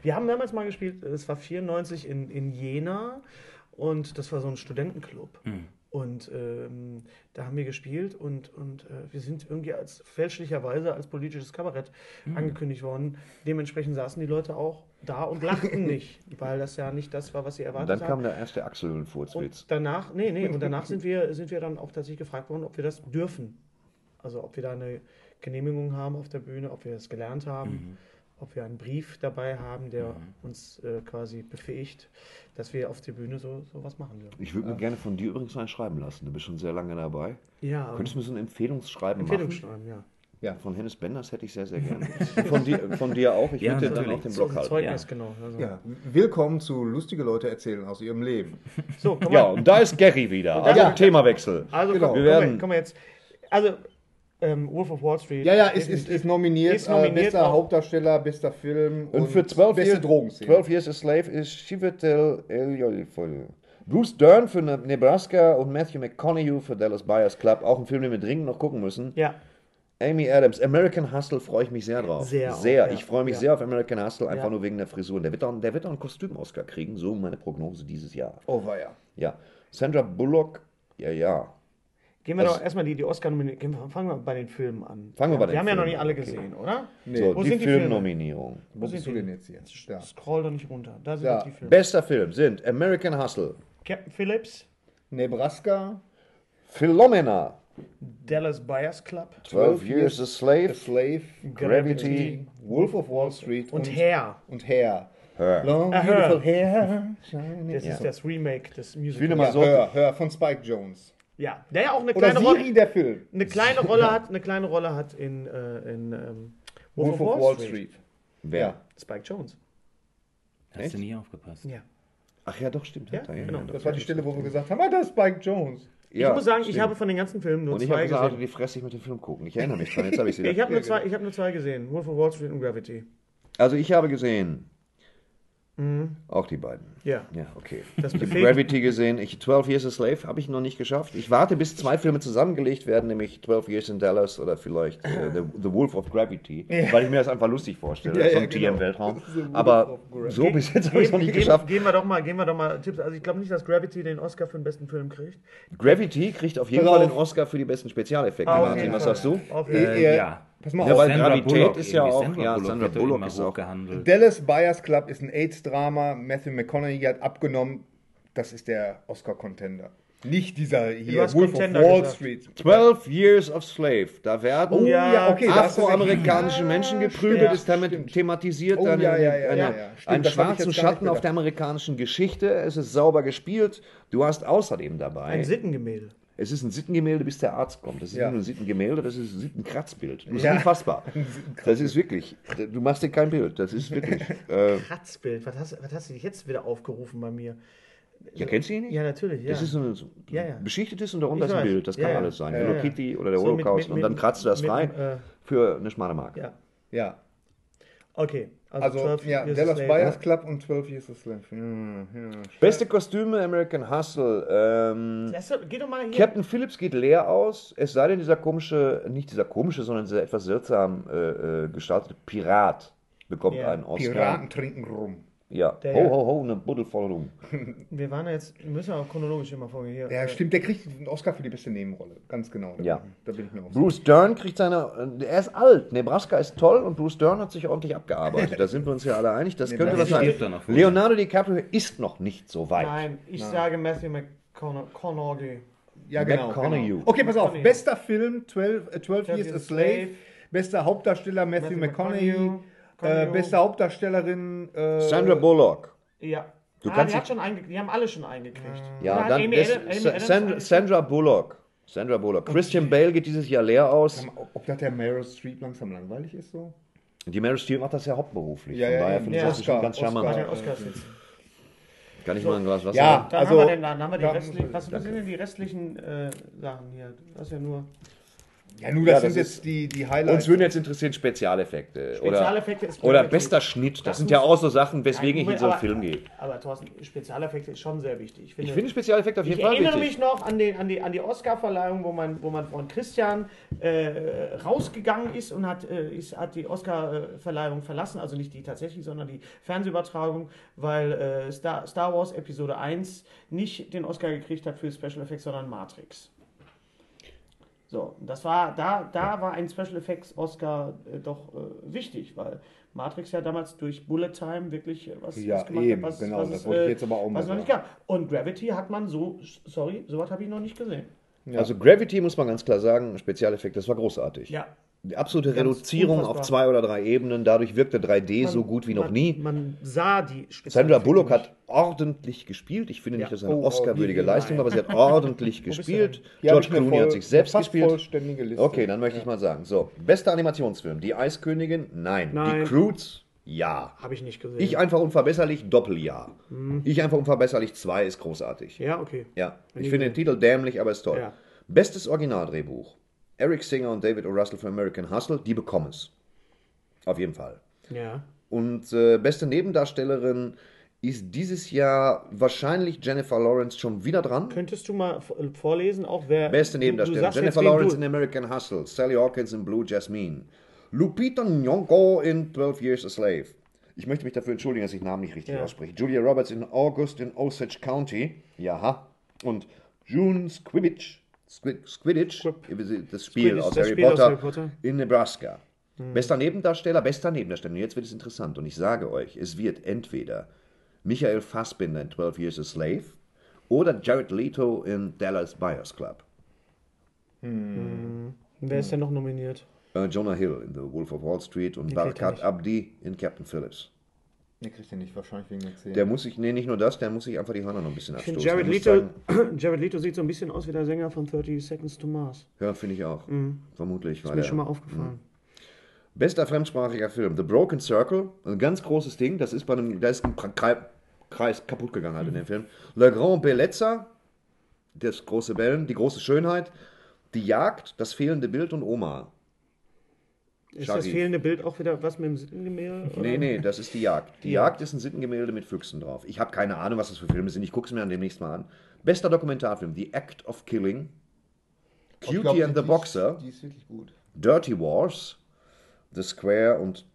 Speaker 3: Wir haben damals mal gespielt, es war 94 in, in Jena und das war so ein Studentenclub. Und ähm, da haben wir gespielt und, und äh, wir sind irgendwie als fälschlicherweise als politisches Kabarett angekündigt worden. Dementsprechend saßen die Leute auch da und lachten nicht, weil das ja nicht das war, was sie erwartet
Speaker 4: dann
Speaker 3: haben.
Speaker 4: kam der erste.
Speaker 3: Und danach, nee, nee, und danach sind wir, sind wir dann auch tatsächlich gefragt worden, ob wir das dürfen. Also ob wir da eine Genehmigung haben auf der Bühne, ob wir das gelernt haben, ob wir einen Brief dabei haben, der uns äh, quasi befähigt, dass wir auf der Bühne so, so was machen dürfen.
Speaker 4: Ich würde mir gerne von dir übrigens einen schreiben lassen. Du bist schon sehr lange dabei.
Speaker 3: Ja,
Speaker 4: Könntest du mir so ein Empfehlungsschreiben
Speaker 3: Empfehlung
Speaker 4: machen?
Speaker 3: schreiben, ja.
Speaker 2: Ja.
Speaker 4: Von Hennes Benders hätte ich sehr, sehr gerne. Von dir, von dir auch. Ich
Speaker 6: Ja,
Speaker 4: würde dir dann
Speaker 6: natürlich.
Speaker 4: auch den Blog halten.
Speaker 3: Zeugnis,
Speaker 6: ja.
Speaker 3: genau. Also.
Speaker 2: Ja, willkommen zu Lustige Leute erzählen aus ihrem Leben.
Speaker 3: So, komm
Speaker 4: Ja,
Speaker 3: mal.
Speaker 4: und da ist Gary wieder. Also
Speaker 2: Ja.
Speaker 4: Themawechsel.
Speaker 3: Also,
Speaker 2: genau.
Speaker 3: komm,
Speaker 4: Wir
Speaker 3: komm,
Speaker 4: werden-
Speaker 3: mal, komm mal jetzt. Also, ähm, Wolf of Wall Street.
Speaker 2: Ja, ja, ist, ist, ist nominiert,
Speaker 3: Ist nominiert
Speaker 2: äh, bester
Speaker 3: auch.
Speaker 2: Hauptdarsteller, bester Film
Speaker 4: Und für 12
Speaker 2: beste
Speaker 4: Years,
Speaker 2: Drogenszene.
Speaker 4: 12 Years a Slave ist Chiwetel Ejiofor. Bruce Dern für Ne- Nebraska und Matthew McConaughey für Dallas Buyers Club. Auch ein Film, den wir dringend noch gucken müssen.
Speaker 3: Ja,
Speaker 4: Amy Adams, American Hustle freue ich mich sehr drauf.
Speaker 3: Sehr auch,
Speaker 4: Sehr.
Speaker 3: ja.
Speaker 4: Ich freue mich
Speaker 3: Ja.
Speaker 4: sehr auf American Hustle, einfach
Speaker 3: Ja.
Speaker 4: nur wegen der Frisur. Der wird auch, der wird auch einen Kostüm-Oscar kriegen, so meine Prognose dieses Jahr.
Speaker 2: Oh, war ja.
Speaker 4: Ja. Sandra Bullock, ja, ja.
Speaker 3: Gehen wir
Speaker 4: Das-
Speaker 3: doch erstmal die, die Oscar nominieren. Fangen wir bei den Filmen an.
Speaker 4: Fangen wir bei den
Speaker 3: Wir haben ja noch
Speaker 4: Filmen
Speaker 3: nicht alle
Speaker 4: an, okay.
Speaker 3: gesehen, oder?
Speaker 4: so,
Speaker 3: Wo
Speaker 4: die
Speaker 3: sind die.
Speaker 2: Wo bist du
Speaker 3: sind
Speaker 2: denn
Speaker 3: die?
Speaker 2: jetzt hier? Ja.
Speaker 3: Scroll doch nicht runter. Da sind
Speaker 2: Ja.
Speaker 3: doch die Filme.
Speaker 4: Bester Film sind American Hustle,
Speaker 3: Captain Phillips,
Speaker 2: Nebraska,
Speaker 4: Philomena,
Speaker 3: Dallas Buyers Club
Speaker 4: 12 Years a
Speaker 2: A
Speaker 4: Slave,
Speaker 2: Slave,
Speaker 4: Gravity,
Speaker 2: Wolf of Wall Street
Speaker 3: und Hair.
Speaker 2: Und Hair.
Speaker 4: Her.
Speaker 2: Long,
Speaker 3: Ah,
Speaker 2: beautiful hair.
Speaker 3: Das ist das Remake des Musicals.
Speaker 4: will mal
Speaker 2: Ja,
Speaker 4: so-
Speaker 2: Hör, Hör von Spike Jones.
Speaker 3: Ja, der ja auch eine
Speaker 2: Oder
Speaker 3: kleine
Speaker 2: Siri,
Speaker 3: Rolle,
Speaker 2: der Film.
Speaker 3: eine kleine Rolle hat, eine kleine Rolle hat in, äh, in ähm,
Speaker 2: Wolf of Wall Street.
Speaker 4: Wer?
Speaker 2: Ja.
Speaker 3: Spike Jones.
Speaker 6: Hast du nie aufgepasst?
Speaker 3: Ja.
Speaker 4: Ach ja, doch, stimmt.
Speaker 3: Ja,
Speaker 4: hat er,
Speaker 3: genau.
Speaker 2: Das war die Stelle, wo wir gesagt haben, ah, das ist Spike Jones.
Speaker 4: Ja,
Speaker 3: ich muss sagen, ich
Speaker 4: stimmt.
Speaker 3: habe von den ganzen Filmen nur
Speaker 4: Und ich habe
Speaker 3: zwei
Speaker 4: gesagt,
Speaker 3: gesehen.
Speaker 4: die fresse ich mit dem Film gucken. Ich erinnere mich dran, jetzt habe ich sie
Speaker 3: Ich habe nur,
Speaker 2: Ja,
Speaker 3: zwei-
Speaker 2: genau.
Speaker 3: ich hab nur zwei gesehen. Wolf of Wall Street und Gravity.
Speaker 4: Also ich habe gesehen. Auch die beiden.
Speaker 3: Ja.
Speaker 4: Ja, okay.
Speaker 3: Das
Speaker 4: ich habe Gravity gesehen. Ich, 12 Years a Slave habe ich noch nicht geschafft. Ich warte, bis zwei Filme zusammengelegt werden, nämlich 12 Years in Dallas oder vielleicht äh, The, The Wolf of Gravity, weil ich mir das einfach lustig vorstelle,
Speaker 2: Ja,
Speaker 4: so
Speaker 2: ja,
Speaker 4: ein Tier
Speaker 2: genau.
Speaker 4: im Weltraum. Aber so bis jetzt habe ich es noch nicht
Speaker 3: Gehen-
Speaker 4: geschafft.
Speaker 3: Gehen wir doch mal, gehen wir doch mal Tipps. Also ich glaube nicht, dass Gravity den Oscar für den besten Film kriegt.
Speaker 4: Gravity kriegt auf jeden Fall den Oscar für die besten Spezialeffekte.
Speaker 3: Auf
Speaker 4: Martin, was sagst du?
Speaker 3: Auf jeden Fall.
Speaker 2: Äh,
Speaker 6: Äh,
Speaker 2: ja. Pass mal
Speaker 4: Ja,
Speaker 2: auf.
Speaker 4: weil
Speaker 6: Sandra
Speaker 4: Gravität
Speaker 6: Bullock
Speaker 4: ist ja auch-
Speaker 6: Sandra
Speaker 4: ja,
Speaker 6: Bullock
Speaker 4: Sandra Bullock ist auch-
Speaker 6: hochgehandelt.
Speaker 2: Dallas Buyers Club ist ein AIDS-Drama. Matthew McConaughey hat abgenommen. Das ist der Oscar-Contender. Nicht dieser hier,
Speaker 3: hast
Speaker 2: Wolf
Speaker 3: Contender
Speaker 2: of Wall
Speaker 3: gesagt.
Speaker 2: Street.
Speaker 4: 12 Years of Slave. Da werden
Speaker 2: Oh ja, okay.
Speaker 4: afroamerikanische Menschen geprügelt, ist damit
Speaker 2: stimmt.
Speaker 4: thematisiert,
Speaker 2: Oh,
Speaker 4: eine,
Speaker 2: ja, ja, ja,
Speaker 4: eine,
Speaker 2: ja, ja. Stimmt,
Speaker 4: einen schwarzen Schatten auf der amerikanischen Geschichte. Es ist sauber gespielt. Du hast außerdem dabei,
Speaker 3: Ein Sittengemälde.
Speaker 4: Es ist ein Sittengemälde, bis der Arzt kommt. Das ist
Speaker 2: Ja.
Speaker 4: nicht nur ein Sittengemälde, das ist ein Sittenkratzbild. Das ist
Speaker 2: Ja.
Speaker 4: unfassbar. Das ist wirklich, du machst dir kein Bild. Das ist wirklich. Äh,
Speaker 3: Kratzbild. Was hast, was hast du dich jetzt wieder aufgerufen bei mir?
Speaker 4: ja, kennst du ihn nicht?
Speaker 3: Ja, natürlich. Ja.
Speaker 4: Das ist so ein so
Speaker 3: Ja, ja.
Speaker 4: beschichtetes und darunter ist ein. Bild. Das kann alles sein. Hello. Kitty oder der
Speaker 3: So mit-
Speaker 4: Holocaust.
Speaker 3: mit-
Speaker 4: und dann
Speaker 3: mit-
Speaker 4: kratzt du das
Speaker 3: mit
Speaker 4: frei
Speaker 3: dem, äh,
Speaker 4: für eine schmale Mark.
Speaker 3: ja.
Speaker 2: Ja.
Speaker 3: Okay.
Speaker 2: Also,
Speaker 3: 12
Speaker 2: ja, Dallas. Buyers Club und 12 Years a Slave. Ja, ja.
Speaker 4: Beste Kostüme American Hustle. Ähm,
Speaker 3: Das, geh doch mal hier.
Speaker 4: Captain Phillips geht leer aus, es sei denn, dieser komische, nicht dieser komische, sondern dieser etwas seltsam äh, äh, gestaltete Pirat bekommt
Speaker 3: Ja,
Speaker 4: einen Oscar.
Speaker 2: Piraten trinken rum.
Speaker 4: Ja,
Speaker 3: Der-
Speaker 4: ho, ho, ho, eine Buddel voll rum.
Speaker 3: Wir waren ja jetzt, wir müssen ja auch chronologisch immer vorgehen. Hier.
Speaker 2: Ja,
Speaker 3: Äh,
Speaker 2: stimmt, der kriegt einen Oscar für die beste Nebenrolle. Ganz genau.
Speaker 4: Ja.
Speaker 2: da bin ich mir auch sicher.
Speaker 4: Bruce Dern kriegt seine, äh, er ist alt, Nebraska ist toll und Bruce Dern hat sich ordentlich abgearbeitet. Da sind wir uns ja alle einig, das könnte was sein. Leonardo DiCaprio ist noch nicht so weit.
Speaker 3: Nein, ich sage Matthew McConaughey.
Speaker 2: Ja, genau.
Speaker 4: McConaughey.
Speaker 2: genau. Okay, pass auf. Bester Film, 12, äh, 12 Years a
Speaker 3: Years a
Speaker 2: Slave.
Speaker 3: Slave.
Speaker 2: Bester Hauptdarsteller, Matthew,
Speaker 3: Matthew
Speaker 2: McConaughey. Äh, beste Hauptdarstellerin, äh,
Speaker 4: Sandra Bullock.
Speaker 3: Ja.
Speaker 4: Du
Speaker 3: ah,
Speaker 4: kannst
Speaker 3: die, hat schon einge die haben alle schon eingekriegt.
Speaker 4: Ja,
Speaker 3: Oder
Speaker 4: dann
Speaker 3: Amy Adam- Amy
Speaker 4: Sandra,
Speaker 3: eigentlich?
Speaker 4: Sandra Bullock. Sandra Bullock. Christian Bale geht dieses Jahr leer aus.
Speaker 2: Ob- das der Meryl Streep langsam langweilig ist so?
Speaker 4: Die Meryl Streep macht das ja hauptberuflich.
Speaker 2: Ja,
Speaker 4: Von
Speaker 2: ja,
Speaker 4: daher
Speaker 2: ja.
Speaker 4: finde ich
Speaker 3: Ja.
Speaker 4: das ganz
Speaker 2: Oscar,
Speaker 4: charmant.
Speaker 2: Oscar.
Speaker 3: jetzt.
Speaker 4: Kann ich mal ein Glas Wasser
Speaker 2: Ja.
Speaker 4: haben?
Speaker 3: Dann,
Speaker 2: Also-
Speaker 3: haben wir, den, dann haben wir die
Speaker 2: Ja,
Speaker 3: restlichen, was
Speaker 2: danke.
Speaker 3: sind denn die restlichen äh, Sachen hier? Das ist ja nur
Speaker 2: Ja, nur
Speaker 4: Ja,
Speaker 2: das
Speaker 4: das
Speaker 2: sind jetzt die, die Highlights.
Speaker 4: Uns würden jetzt interessieren Spezialeffekte.
Speaker 3: Spezialeffekte
Speaker 4: oder,
Speaker 3: ist
Speaker 4: oder bester Schnitt. Das,
Speaker 3: Das
Speaker 4: sind ja auch so Sachen, weswegen ich in so einen
Speaker 3: aber-
Speaker 4: Film gehe.
Speaker 3: Aber Thorsten, Spezialeffekte ist schon sehr wichtig. Ich finde,
Speaker 4: Ich finde Spezialeffekte auf jeden
Speaker 3: ich
Speaker 4: Fall
Speaker 3: erinnere
Speaker 4: wichtig.
Speaker 3: mich noch an, den, an die, an die Oscar-Verleihung, wo man, wo man von Christian äh, rausgegangen ist und hat, äh, ist, hat die Oscar-Verleihung verlassen. Also nicht die tatsächlich, sondern die Fernsehübertragung, weil äh, Star, Star Wars Episode 1 nicht den Oscar gekriegt hat für Special Effects, sondern Matrix. So, das war, da, da war ein Special Effects Oscar äh, doch äh, wichtig, weil Matrix ja damals durch Bullet Time wirklich äh, was,
Speaker 2: Ja,
Speaker 3: was gemacht
Speaker 2: eben,
Speaker 3: hat, was,
Speaker 2: genau,
Speaker 3: was
Speaker 2: das
Speaker 3: es,
Speaker 2: wollte ich
Speaker 3: äh,
Speaker 2: jetzt aber auch mal
Speaker 3: was noch nicht gab. Und Gravity hat man so, sorry, sowas habe ich noch nicht gesehen.
Speaker 4: Also Gravity muss man ganz klar sagen, Spezialeffekt, das war großartig.
Speaker 3: Ja.
Speaker 4: Die absolute
Speaker 3: Ganz
Speaker 4: Reduzierung
Speaker 3: unfassbar.
Speaker 4: auf zwei oder drei Ebenen, dadurch wirkte 3D so
Speaker 3: Man-
Speaker 4: gut wie noch
Speaker 3: man,
Speaker 4: nie.
Speaker 3: Man sah die
Speaker 4: Sandra
Speaker 3: Spezialeffekte
Speaker 4: Bullock hat ordentlich gespielt. Ich finde
Speaker 3: Ja.
Speaker 4: nicht, dass es eine
Speaker 2: Oh, oh,
Speaker 4: Oscar-würdige
Speaker 2: wie-
Speaker 4: Leistung aber sie hat ordentlich gespielt. George Clooney
Speaker 2: voll-
Speaker 4: hat sich selbst gespielt.
Speaker 2: vollständige Liste.
Speaker 4: Okay, dann möchte ich mal sagen. So, bester Animationsfilm. Die Eiskönigin? Nein.
Speaker 3: Nein.
Speaker 4: Die Croods? Ja.
Speaker 3: Habe ich nicht gesehen.
Speaker 4: Ich einfach unverbesserlich? Doppelja. Ich einfach unverbesserlich 2 ist großartig.
Speaker 3: ja, okay.
Speaker 4: Ja, ich finde den Titel dämlich, aber ist toll.
Speaker 3: Ja.
Speaker 4: Bestes Originaldrehbuch. Eric Singer und David O. Russell für American Hustle, die bekommen es. Auf jeden Fall.
Speaker 3: Ja.
Speaker 4: Und äh, beste Nebendarstellerin ist dieses Jahr wahrscheinlich Jennifer Lawrence schon wieder dran.
Speaker 3: Könntest du mal vorlesen, auch wer.
Speaker 4: Beste Nebendarstellerin. Jennifer Lawrence in American Hustle, Sally Hawkins in Blue Jasmine, Lupita Nyong'o in 12 Years a Slave. Ich möchte mich dafür entschuldigen, dass ich Namen nicht richtig
Speaker 3: Ja.
Speaker 4: ausspreche. Julia Roberts in August in Osage County. Jaha. Und June Squibbage Squid, Squidditch, das Spiel aus
Speaker 3: das
Speaker 4: Harry,
Speaker 3: Spiel aus
Speaker 4: Potter,
Speaker 3: Harry Potter.
Speaker 4: in Nebraska. Bester Nebendarsteller, bester Nebendarsteller. Und jetzt wird es interessant. Und ich sage euch, es wird entweder Michael Fassbinder in 12 Years a Slave oder Jared Leto in Dallas Buyers Club.
Speaker 3: Wer ist denn noch nominiert?
Speaker 4: Äh, Jonah Hill in The Wolf of Wall Street und Barakat
Speaker 3: nicht.
Speaker 4: Abdi in Captain Phillips.
Speaker 2: Der kriegt den nicht, wahrscheinlich wegen der 10.
Speaker 4: Der muss sich, nee, nicht nur das, der muss sich einfach die Hörner noch ein bisschen
Speaker 3: Ich finde,
Speaker 4: abstoßen.
Speaker 3: Jared
Speaker 4: Der
Speaker 3: Leto,
Speaker 4: sagen,
Speaker 3: Jared Leto sieht so ein bisschen aus wie der Sänger von 30 Seconds to Mars.
Speaker 4: ja, finde ich auch. Vermutlich.
Speaker 3: Ist
Speaker 4: weil
Speaker 3: mir
Speaker 4: er-
Speaker 3: schon mal aufgefallen.
Speaker 4: Bester fremdsprachiger Film, The Broken Circle, ein ganz großes Ding, das ist bei einem, da ist ein Kreis kaputt gegangen halt in dem Film. Le Grand Bellezza, das große Bellen, die große Schönheit, die Jagd, das fehlende Bild und Oma.
Speaker 3: Ist
Speaker 4: Shaggy.
Speaker 3: das fehlende Bild auch wieder was mit dem Sittengemälde? oder?
Speaker 4: Nee, nee, das ist die Jagd. Die
Speaker 3: Die
Speaker 4: Jagd ist ein Sittengemälde mit Füchsen drauf. Ich habe keine Ahnung, was das für Filme sind. Ich gucke es mir dann demnächst mal an. Bester Dokumentarfilm, The Act of Killing,
Speaker 2: Ich
Speaker 4: Cutie
Speaker 2: glaub,
Speaker 4: and the
Speaker 2: die
Speaker 4: Boxer,
Speaker 2: Ist, die ist wirklich gut.
Speaker 4: Dirty Wars, The Square und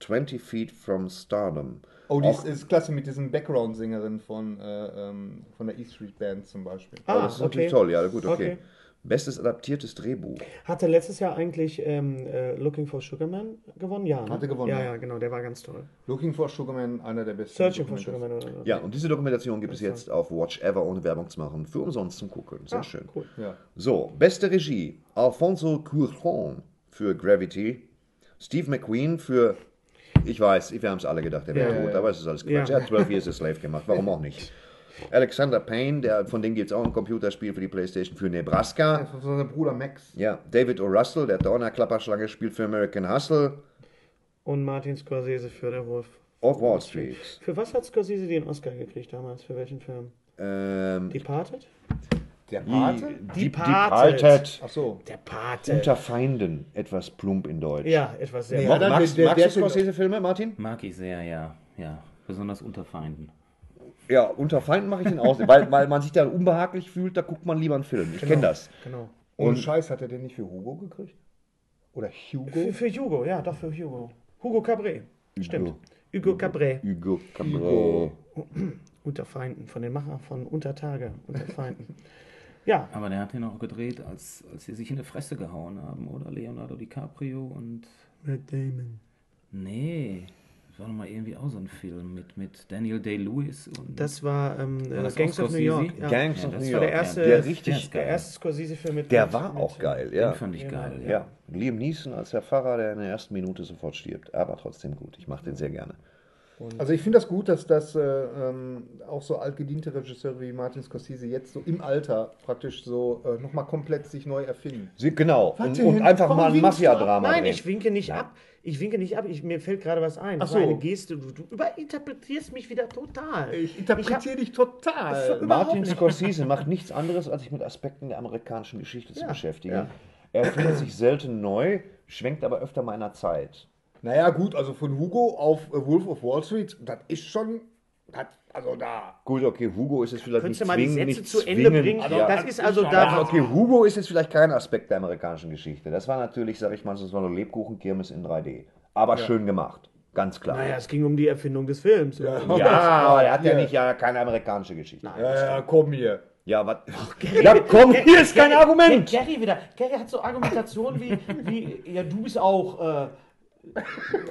Speaker 4: 20 Feet from Stardom.
Speaker 2: Oh, die ist, ist klasse mit diesen Background-Sängerin von, äh, ähm, von der E Street Band zum Beispiel.
Speaker 3: Ah,
Speaker 4: das ist
Speaker 3: okay.
Speaker 4: natürlich toll, ja, gut, okay.
Speaker 3: Okay.
Speaker 4: Bestes adaptiertes Drehbuch.
Speaker 3: Hatte letztes Jahr eigentlich ähm, äh, Looking for Sugarman gewonnen? Ja, ne?
Speaker 2: Hatte gewonnen,
Speaker 3: Ja,
Speaker 2: ja.
Speaker 3: genau, der war ganz toll.
Speaker 2: Looking for Sugarman, einer der besten.
Speaker 3: Searching for. Sugarman. Oder?
Speaker 4: Ja, und diese Dokumentation gibt es jetzt auf Watch Ever, ohne Werbung zu machen, für umsonst zum Gucken. Sehr
Speaker 3: Ah,
Speaker 4: schön.
Speaker 3: Cool.
Speaker 2: Ja.
Speaker 4: So, beste Regie. Alfonso Cuarón für Gravity. Steve McQueen für. Ich weiß, wir haben es alle gedacht, der wäre
Speaker 3: Ja,
Speaker 4: tot,
Speaker 3: ja, ja.
Speaker 4: aber es ist alles Quatsch.
Speaker 3: Ja.
Speaker 4: Er hat 12 Years a Slave gemacht, warum auch nicht? Alexander Payne, der, von dem gibt es auch ein Computerspiel für die Playstation für Nebraska.
Speaker 2: Von seinem Bruder Max.
Speaker 4: Ja, David O. Russell, der Donnerklapperschlange, spielt für American Hustle
Speaker 3: Und Martin Scorsese für der Wolf.
Speaker 4: of Wall Street.
Speaker 3: Für was hat Scorsese den Oscar gekriegt damals? Für welchen Film?
Speaker 4: Ähm,
Speaker 3: Departed?
Speaker 2: Der Pate?
Speaker 4: die,
Speaker 3: Departed.
Speaker 4: Departed.
Speaker 2: Ach so.
Speaker 3: Der Pate.
Speaker 4: Unter Feinden, etwas plump in Deutsch.
Speaker 3: ja, etwas sehr.
Speaker 2: Ja, dann
Speaker 4: magst magst du Scorsese-Filme, Martin?
Speaker 6: Mag ich sehr, ja. Ja, besonders unter Feinden.
Speaker 4: Ja, unter Feinden mache ich den aus, weil, weil man sich da unbehaglich fühlt, da guckt man lieber einen Film. Ich kenne das.
Speaker 3: Genau.
Speaker 2: Und Scheiß, hat er den nicht für Hugo gekriegt? Oder
Speaker 3: Für,
Speaker 2: Hugo?
Speaker 3: für Hugo, ja, doch für Hugo. Hugo Cabret. Stimmt. Hugo Cabret.
Speaker 4: Hugo Cabret.
Speaker 3: Unter Feinden, von den Macher von Untertage, unter Feinden. Ja,
Speaker 6: Aber der hat den auch gedreht, als, als sie sich in die Fresse gehauen haben, oder? Leonardo DiCaprio und.
Speaker 3: Matt Damon.
Speaker 6: Nee, war doch mal irgendwie auch so ein Film mit, mit Daniel Day-Lewis und.
Speaker 3: Das war ähm, äh,
Speaker 6: das
Speaker 3: Gangs
Speaker 6: auch
Speaker 3: of New? York. Ja.
Speaker 4: Gangs
Speaker 6: Ja,
Speaker 4: of
Speaker 6: das
Speaker 4: New
Speaker 3: Das war
Speaker 4: York.
Speaker 3: der erste,
Speaker 4: Der
Speaker 6: der
Speaker 4: richtig,
Speaker 3: der erste Scorsese-Film mit.
Speaker 4: der war
Speaker 3: mit,
Speaker 4: auch geil, ja.
Speaker 6: Den fand ich geil, ja.
Speaker 4: Ja, Liam Neeson als der Pfarrer, der in der ersten Minute sofort stirbt. Aber trotzdem gut. Ich mache den sehr gerne.
Speaker 2: Also ich finde das gut, dass das äh, ähm, auch so altgediente Regisseure wie Martin Scorsese jetzt so im Alter praktisch so äh, nochmal komplett sich neu erfinden.
Speaker 4: Sie, genau. Und,
Speaker 2: Warte,
Speaker 4: und einfach
Speaker 2: warum
Speaker 4: mal ein? Mafia-Drama
Speaker 3: Nein,
Speaker 4: drehen.
Speaker 3: ich winke nicht ab. Ich winke nicht ab. Ich, mir fällt gerade was ein. Das
Speaker 2: Ach so.
Speaker 3: eine Geste. Du, du überinterpretierst mich wieder total.
Speaker 2: Ich interpretiere dich total.
Speaker 4: Martin Scorsese macht nichts anderes, als sich mit Aspekten der amerikanischen Geschichte zu
Speaker 3: Ja,
Speaker 4: beschäftigen.
Speaker 2: ja.
Speaker 4: Er findet sich selten neu, schwenkt aber öfter mal in der Zeit.
Speaker 2: Naja, gut, also von Hugo auf äh, Wolf of Wall Street, das ist schon. Das, also da.
Speaker 4: Gut, okay, Hugo ist jetzt vielleicht
Speaker 3: Könntest du
Speaker 4: nicht
Speaker 3: mal die
Speaker 4: zwingend,
Speaker 3: Sätze
Speaker 4: nicht
Speaker 3: zu Ende bringen?
Speaker 4: ja.
Speaker 3: Das ist also
Speaker 2: Ja,
Speaker 3: da.
Speaker 4: Okay, Hugo ist jetzt vielleicht kein Aspekt der amerikanischen Geschichte. Das war natürlich, sag ich mal, so eine Lebkuchenkirmes in 3D. Aber schön gemacht. Ganz klar.
Speaker 3: Naja, es ging um die Erfindung des Films.
Speaker 4: Ja, aber er hat ja
Speaker 2: Ja.
Speaker 4: nicht ja keine amerikanische Geschichte.
Speaker 2: Ja, ja, komm hier.
Speaker 4: Ja, was? Ja, komm, hier ist kein Argument.
Speaker 3: Gary wieder. Gary hat so Argumentationen wie, wie ja, du bist auch, äh,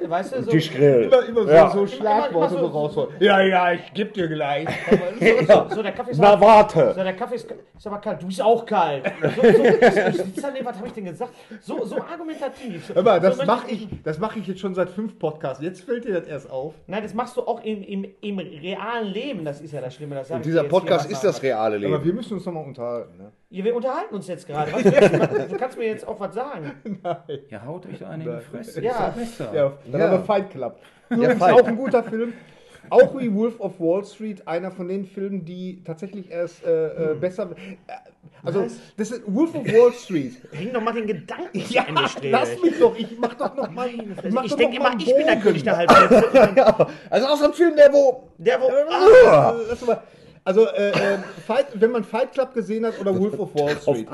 Speaker 3: weißt du, so.
Speaker 4: Tischgrill.
Speaker 2: Immer, immer so,
Speaker 4: Ja.
Speaker 2: so Schlagworte
Speaker 3: immer
Speaker 2: so
Speaker 3: so-
Speaker 2: rausholen. Ja, ja, ich geb dir gleich.
Speaker 3: So, so, so, der Kaffee ist
Speaker 4: Na,
Speaker 3: auch-
Speaker 4: warte.
Speaker 3: So, der Kaffee ist, ist aber kalt. Du bist auch kalt. So, so, ich, was habe ich denn gesagt? So, so argumentativ.
Speaker 2: Hör mal, das
Speaker 3: so
Speaker 2: mache ich, das mach ich jetzt schon seit fünf Podcasts. Jetzt fällt dir das erst auf.
Speaker 3: Nein, das machst du auch im, im, im realen Leben. Das ist ja das Schlimme. Das
Speaker 4: Und dieser Podcast ist das reale
Speaker 2: Aber
Speaker 4: Leben.
Speaker 2: wir müssen uns nochmal unterhalten. Ne?
Speaker 3: Ja, wir unterhalten uns jetzt gerade. Was du? Du kannst mir jetzt auch was sagen.
Speaker 6: Ja, haut euch einen in die Fresse.
Speaker 3: Ja.
Speaker 6: Doch besser.
Speaker 2: Ja, dann
Speaker 4: Ja.
Speaker 2: haben wir Fight Club. Übrigens
Speaker 4: Fight.
Speaker 2: auch ein guter Film. Auch wie Wolf of Wall Street, einer von den Filmen, die tatsächlich erst äh, äh, besser. Äh, also, das ist Wolf of Wall Street.
Speaker 3: Bring doch mal den Gedanken
Speaker 2: Ja,
Speaker 3: Ende, Strebe.
Speaker 2: lass mich doch, ich mach doch noch mal. Ich,
Speaker 3: Ich
Speaker 2: doch
Speaker 3: denke immer, ich bin der. König der Halbplätze.
Speaker 4: Also auch so ein Film, der wo.
Speaker 3: Der, wo.
Speaker 2: Ah, lass mal. Also, äh, äh, Fight, wenn man Fight Club gesehen hat oder Wolf of Wall Street,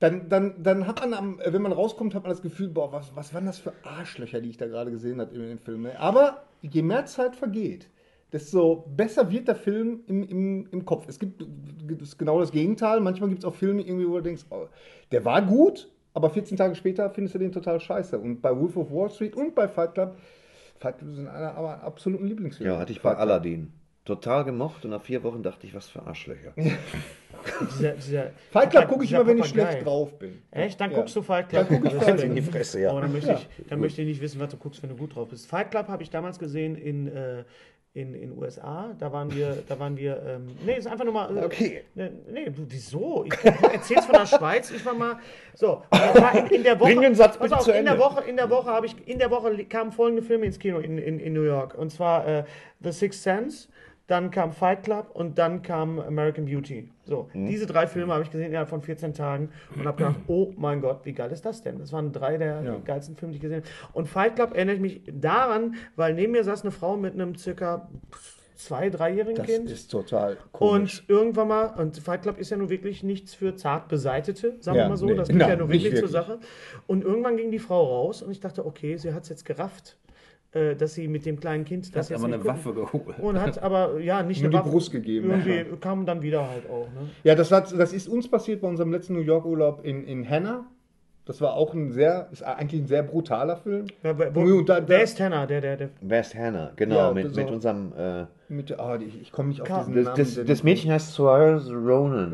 Speaker 2: dann, dann, dann hat man, am, wenn man rauskommt, hat man das Gefühl, boah, was, was waren das für Arschlöcher, die ich da gerade gesehen habe in dem Film. Ne? Aber je mehr Zeit vergeht, desto besser wird der Film im, im, im Kopf. Es gibt das ist genau das Gegenteil. Manchmal gibt es auch Filme, irgendwie, wo du denkst, oh, der war gut, aber 14 Tage später findest du den total scheiße. Und bei Wolf of Wall Street und bei Fight Club, Fight Club sind einer aber absoluten Lieblingsfilme.
Speaker 4: Ja, hatte ich bei. Aladdin. Total gemocht und nach vier Wochen dachte ich, was für Arschlöcher.
Speaker 3: Dieser, dieser,
Speaker 2: Fight Club gucke ich immer, wenn ich
Speaker 3: Papagei.
Speaker 2: schlecht drauf bin.
Speaker 3: Echt? Dann
Speaker 2: Ja.
Speaker 3: guckst du Fight Club.
Speaker 2: Dann guck ich
Speaker 3: Das
Speaker 2: Fight Club.
Speaker 3: die
Speaker 4: Fresse, ja.
Speaker 3: Aber dann möchte, ich, dann möchte ich nicht wissen, was du guckst, wenn du gut drauf bist. Fight Club habe ich damals gesehen in, äh, in in USA. Da waren wir, da waren wir, ähm, nee, ist einfach nur mal. Äh,
Speaker 4: Okay.
Speaker 3: Nee, nee, du, wieso? Ich, du erzählst von der Schweiz, ich war mal. So, in, in der Woche.
Speaker 4: Bring den Satz
Speaker 3: pass
Speaker 4: bitte
Speaker 3: auf,
Speaker 4: zu
Speaker 3: in der. Woche, in der Woche habe ich, in der Woche kamen folgende Filme ins Kino in, in, in New York. Und zwar äh, The Sixth Sense, dann kam Fight Club und dann kam American Beauty. So,
Speaker 4: Mhm.
Speaker 3: diese drei Filme habe ich gesehen innerhalb von 14 Tagen und habe gedacht, oh mein Gott, wie geil ist das denn? Das waren drei der geilsten Filme, die ich gesehen habe. Und Fight Club erinnere ich mich daran, weil neben mir saß eine Frau mit einem circa zwei, dreijährigen
Speaker 2: Das
Speaker 3: Kind.
Speaker 2: ist total komisch.
Speaker 3: Und irgendwann mal, und Fight Club ist ja nun wirklich nichts für zart Beseitete, sagen
Speaker 2: Ja,
Speaker 3: wir mal so.
Speaker 2: nee.
Speaker 3: Das geht ja nur
Speaker 2: nicht
Speaker 3: wirklich zur
Speaker 2: wirklich.
Speaker 3: Sache. Und irgendwann ging die Frau raus und ich dachte, okay, sie hat es jetzt gerafft, äh, dass sie mit dem kleinen Kind das
Speaker 6: Hast
Speaker 3: jetzt
Speaker 6: aber eine Waffe geholt.
Speaker 3: Und hat aber, ja, nicht
Speaker 2: Nur
Speaker 3: eine
Speaker 2: die
Speaker 3: Waffe.
Speaker 2: Brust gegeben.
Speaker 3: Irgendwie kam dann wieder halt auch. Ne?
Speaker 2: Ja, das, hat, das ist uns passiert bei unserem letzten New York Urlaub in, in Hannah. Das war auch ein sehr, ist eigentlich ein sehr brutaler Film.
Speaker 3: Ja, wo,
Speaker 2: Und da- da-
Speaker 3: wer ist Tanner? Der, der, der.
Speaker 4: West Hannah, genau,
Speaker 2: Ja,
Speaker 4: mit,
Speaker 2: so-
Speaker 4: mit unserem. Äh,
Speaker 2: Mit, ah, ich, ich komme nicht auf diesen
Speaker 4: das,
Speaker 2: Namen.
Speaker 4: das, das Mädchen heißt Saoirse Ronan.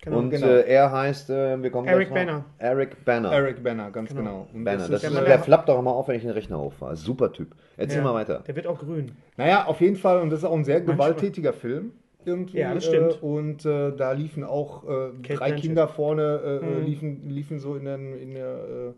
Speaker 3: Genau,
Speaker 4: und
Speaker 2: genau.
Speaker 4: äh, er heißt, äh, wir kommen
Speaker 3: Eric. Banner.
Speaker 4: Eric Banner.
Speaker 2: Eric Banner, ganz genau. Und
Speaker 4: Banner.
Speaker 2: das
Speaker 4: Das
Speaker 2: ist,
Speaker 3: der
Speaker 4: der flappt doch immer auf, wenn ich den Rechner hochfahre. Super Typ. Erzähl
Speaker 3: Ja.
Speaker 4: mal weiter.
Speaker 3: Der wird auch grün.
Speaker 2: naja, auf jeden Fall. Und das ist auch ein sehr gewalttätiger Film. Irgendwie,
Speaker 3: Ja, das stimmt.
Speaker 2: Äh, und äh, da liefen auch äh, drei. Kinder vorne, äh,
Speaker 3: Mhm.
Speaker 2: liefen, liefen so in, den, in der, äh,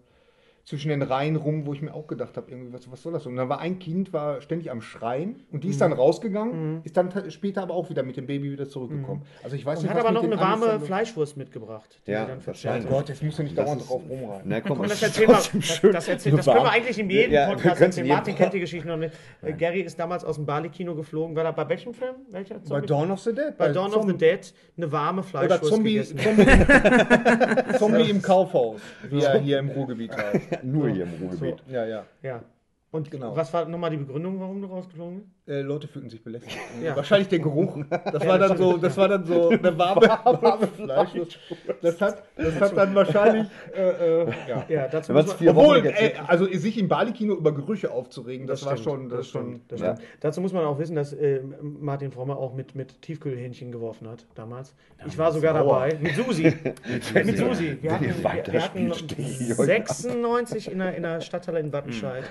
Speaker 2: zwischen den Reihen rum, wo ich mir auch gedacht habe, irgendwie, was, was soll das? Und dann war ein Kind, war ständig am Schreien und die ist
Speaker 3: Mhm.
Speaker 2: dann rausgegangen, ist dann später aber auch wieder mit dem Baby wieder zurückgekommen. Also ich weiß
Speaker 3: Und
Speaker 2: nicht,
Speaker 3: hat
Speaker 2: was
Speaker 3: aber noch eine warme
Speaker 2: dann-
Speaker 3: Fleischwurst mitgebracht. die
Speaker 4: Ja,
Speaker 3: sie dann
Speaker 4: das
Speaker 3: verzehrt
Speaker 4: scheint
Speaker 2: Oh. Gott, jetzt musst du nicht
Speaker 4: Das
Speaker 2: dauernd
Speaker 4: ist-
Speaker 2: drauf rumreiten.
Speaker 4: Na komm,
Speaker 3: Komm, das Das, das, das können wir eigentlich in jedem
Speaker 4: Ja,
Speaker 3: Podcast erzählen. Martin kennt die Geschichte noch nicht. Äh, Gary ist damals aus dem Bali-Kino geflogen. War da bei welchem Film? Welcher?
Speaker 2: Bei? Dawn of the Dead?
Speaker 3: bei Dawn of the Dead eine warme
Speaker 2: Oder
Speaker 3: Fleischwurst
Speaker 2: Zombie,
Speaker 3: gegessen.
Speaker 2: Zombie, Zombie im Kaufhaus, wie er hier im Ruhrgebiet heißt.
Speaker 4: Nur hier im Ruhrgebiet.
Speaker 2: Ja, ja.
Speaker 3: Ja. Und
Speaker 2: Genau.
Speaker 3: was war nochmal die Begründung, warum du rausgeflogen bist?
Speaker 2: Äh, Leute fühlten sich belästigt.
Speaker 3: Ja.
Speaker 2: Wahrscheinlich der Geruch. Das war dann so, das war dann so eine warme, warme Fleischwurst. Das hat, das hat dann wahrscheinlich, äh, äh, ja.
Speaker 3: Ja, dazu muss man,
Speaker 2: Obwohl, ey, also sich im Bali-Kino über Gerüche aufzuregen, das, war
Speaker 3: stimmt,
Speaker 2: schon, das, ist schon.
Speaker 3: stimmt, das
Speaker 4: Ja.
Speaker 3: Dazu muss man auch wissen, dass äh, Martin Frommer auch mit, mit Tiefkühlhähnchen geworfen hat damals. ich war sogar dabei. Mit Susi. mit Susi. Wir hatten, wir, wir hatten
Speaker 4: spielt, stehe ich heute
Speaker 3: 96 in der, in der Stadthalle in Wattenscheid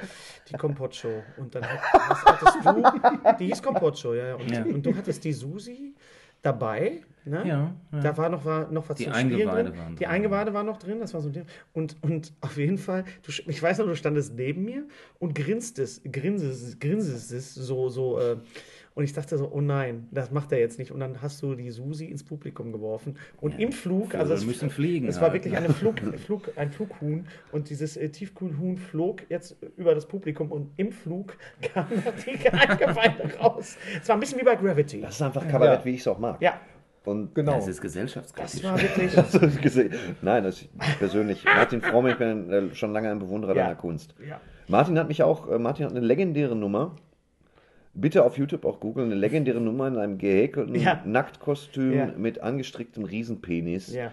Speaker 3: die Kompott-Show. Und dann hat- was hattest du, die hieß Kompott-Show, ja, ja. Und,
Speaker 6: Ja.
Speaker 3: und du hattest die Susi dabei. Ne?
Speaker 6: Ja, ja.
Speaker 3: Da war noch, war noch was
Speaker 6: Die
Speaker 3: zum Spielen
Speaker 6: Eingeweide
Speaker 3: drin.
Speaker 6: waren
Speaker 3: Die
Speaker 6: drin.
Speaker 3: Eingeweide waren noch drin, das war so ein Ding. Und, und auf jeden Fall, du, ich weiß noch, du standest neben mir und grinstest, grinsest, grinsest so, so, äh, und ich dachte so, oh nein, das macht er jetzt nicht. Und dann hast du die Susi ins Publikum geworfen. Und im Flug, also es,
Speaker 6: müssen fliegen
Speaker 3: es war
Speaker 6: halt,
Speaker 3: wirklich
Speaker 6: ne?
Speaker 3: eine Flug, Flug, ein Flughuhn und dieses äh, Tiefkühlhuhn flog jetzt über das Publikum und im Flug kam die Eingeweide raus. Es war ein bisschen wie bei Gravity.
Speaker 4: Das ist einfach Kabarett,
Speaker 2: Ja.
Speaker 4: wie ich es auch mag.
Speaker 3: Ja,
Speaker 4: Und
Speaker 2: Genau.
Speaker 6: Das ist gesellschaftskritisch.
Speaker 3: das war wirklich.
Speaker 4: Das gesehen? Nein, das ich persönlich. Martin Fromm, ich bin äh, schon lange ein Bewunderer
Speaker 3: Ja.
Speaker 4: deiner Kunst.
Speaker 3: Ja.
Speaker 4: Martin hat mich auch, äh, Martin hat eine legendäre Nummer. Bitte auf YouTube auch googeln, eine legendäre Nummer in einem gehäkelten
Speaker 3: Ja.
Speaker 4: Nacktkostüm
Speaker 3: Ja.
Speaker 4: mit angestricktem Riesenpenis.
Speaker 3: Ja.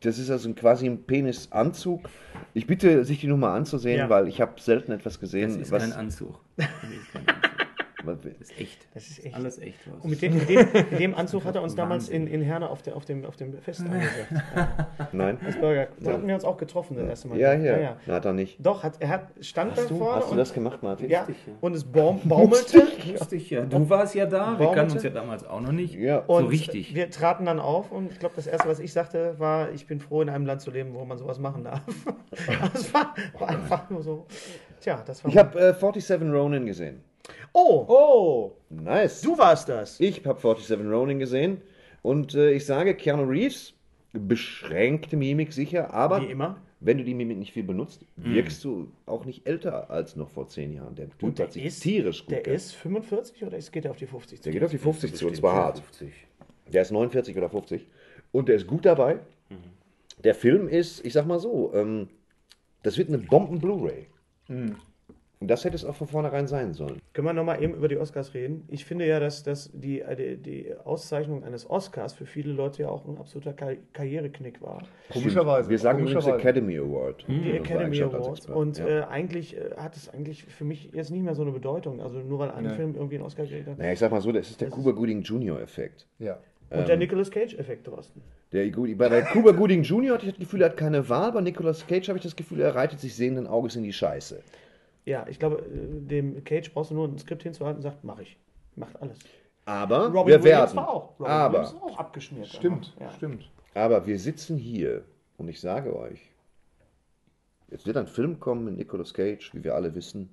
Speaker 4: Das ist also ein- quasi ein Penisanzug. Ich bitte, sich die Nummer anzusehen,
Speaker 3: Ja.
Speaker 4: weil ich habe selten etwas
Speaker 6: Das
Speaker 4: gesehen.
Speaker 6: ist
Speaker 4: was,
Speaker 6: kein Anzug. Das ist kein Anzug. Das ist echt.
Speaker 3: Das ist echt.
Speaker 6: Alles echt was.
Speaker 3: Und mit dem, mit dem, mit dem Anzug hat er uns damals in, in Herne auf, der, auf, dem, auf dem Fest angesagt.
Speaker 4: nein?
Speaker 3: Als Burger. Da hatten wir uns auch getroffen das erste Mal.
Speaker 4: Ja, hier.
Speaker 3: Ja, ja.
Speaker 4: Na, hat er nicht.
Speaker 3: Doch, hat, er hat, stand da vorne
Speaker 4: Hast du
Speaker 3: und,
Speaker 4: das gemacht, Martin?
Speaker 3: ja, und es baum, baumelte.
Speaker 6: Lustig, ja. Du warst ja da. Wir
Speaker 3: Warum
Speaker 6: kannten uns ja damals auch noch nicht.
Speaker 4: Ja.
Speaker 6: So
Speaker 3: Und
Speaker 6: richtig.
Speaker 3: wir traten dann auf und ich glaube, das erste, was ich sagte, war, ich bin froh, in einem Land zu leben, wo man sowas machen darf. das war, war einfach nur so. Tja, das war.
Speaker 4: Ich habe äh, 47 Ronin gesehen.
Speaker 3: Oh,
Speaker 2: Oh!
Speaker 4: Nice.
Speaker 3: du warst das.
Speaker 4: Ich habe 47 Ronin gesehen und äh, ich sage, Keanu Reeves, beschränkte Mimik sicher, aber
Speaker 3: Wie immer.
Speaker 4: wenn du die Mimik nicht viel benutzt, wirkst du auch nicht älter als noch vor zehn Jahren. Der Typ
Speaker 3: der
Speaker 4: hat sich
Speaker 3: ist,
Speaker 4: tierisch gut
Speaker 3: der
Speaker 4: gemacht.
Speaker 3: ist 45 oder geht er auf die 50 zu?
Speaker 4: Der geht auf die 50 zu und zwar hart.
Speaker 6: 50.
Speaker 4: Der ist 49 oder 50 und der ist gut dabei. Der Film ist, ich sag mal so, ähm, das wird eine Bomben-Blu-ray. Und das hätte es auch von vornherein sein sollen.
Speaker 3: Können wir nochmal eben über die Oscars reden? Ich finde ja, dass, dass die, die, die Auszeichnung eines Oscars für viele Leute ja auch ein absoluter Kar Karriereknick war.
Speaker 2: Komischerweise.
Speaker 4: Wir sagen übrigens. Academy Award.
Speaker 3: Die Academy
Speaker 4: Eigenschaft als
Speaker 3: Awards. Und
Speaker 4: ja.
Speaker 3: äh, eigentlich äh, hat es eigentlich für mich jetzt nicht mehr so eine Bedeutung. Also nur weil ein
Speaker 2: Nee.
Speaker 3: Film irgendwie einen Oscar gekriegt hat.
Speaker 4: Naja, ich sag mal so, das ist der Cuba Gooding Jr. Effekt.
Speaker 2: Ja.
Speaker 3: Und der Nicolas Cage-Effekt, Thorsten.
Speaker 4: Der, bei der Cuba Gooding Jr. hatte ich das Gefühl, er hat keine Wahl. Bei Nicolas Cage habe ich das Gefühl, er reitet sich sehenden Auges in die Scheiße.
Speaker 3: Ja, ich glaube, äh, dem Cage brauchst du nur ein Skript hinzuhalten und sagt, mach ich. Macht alles.
Speaker 4: Aber
Speaker 3: Robin
Speaker 4: wir
Speaker 3: Williams
Speaker 4: werden.
Speaker 3: war auch. Robin
Speaker 4: aber,
Speaker 3: Williams auch abgeschmiert.
Speaker 2: Stimmt,
Speaker 3: Ja.
Speaker 2: stimmt.
Speaker 4: aber wir sitzen hier und ich sage euch, jetzt wird ein Film kommen mit Nicolas Cage, wie wir alle wissen.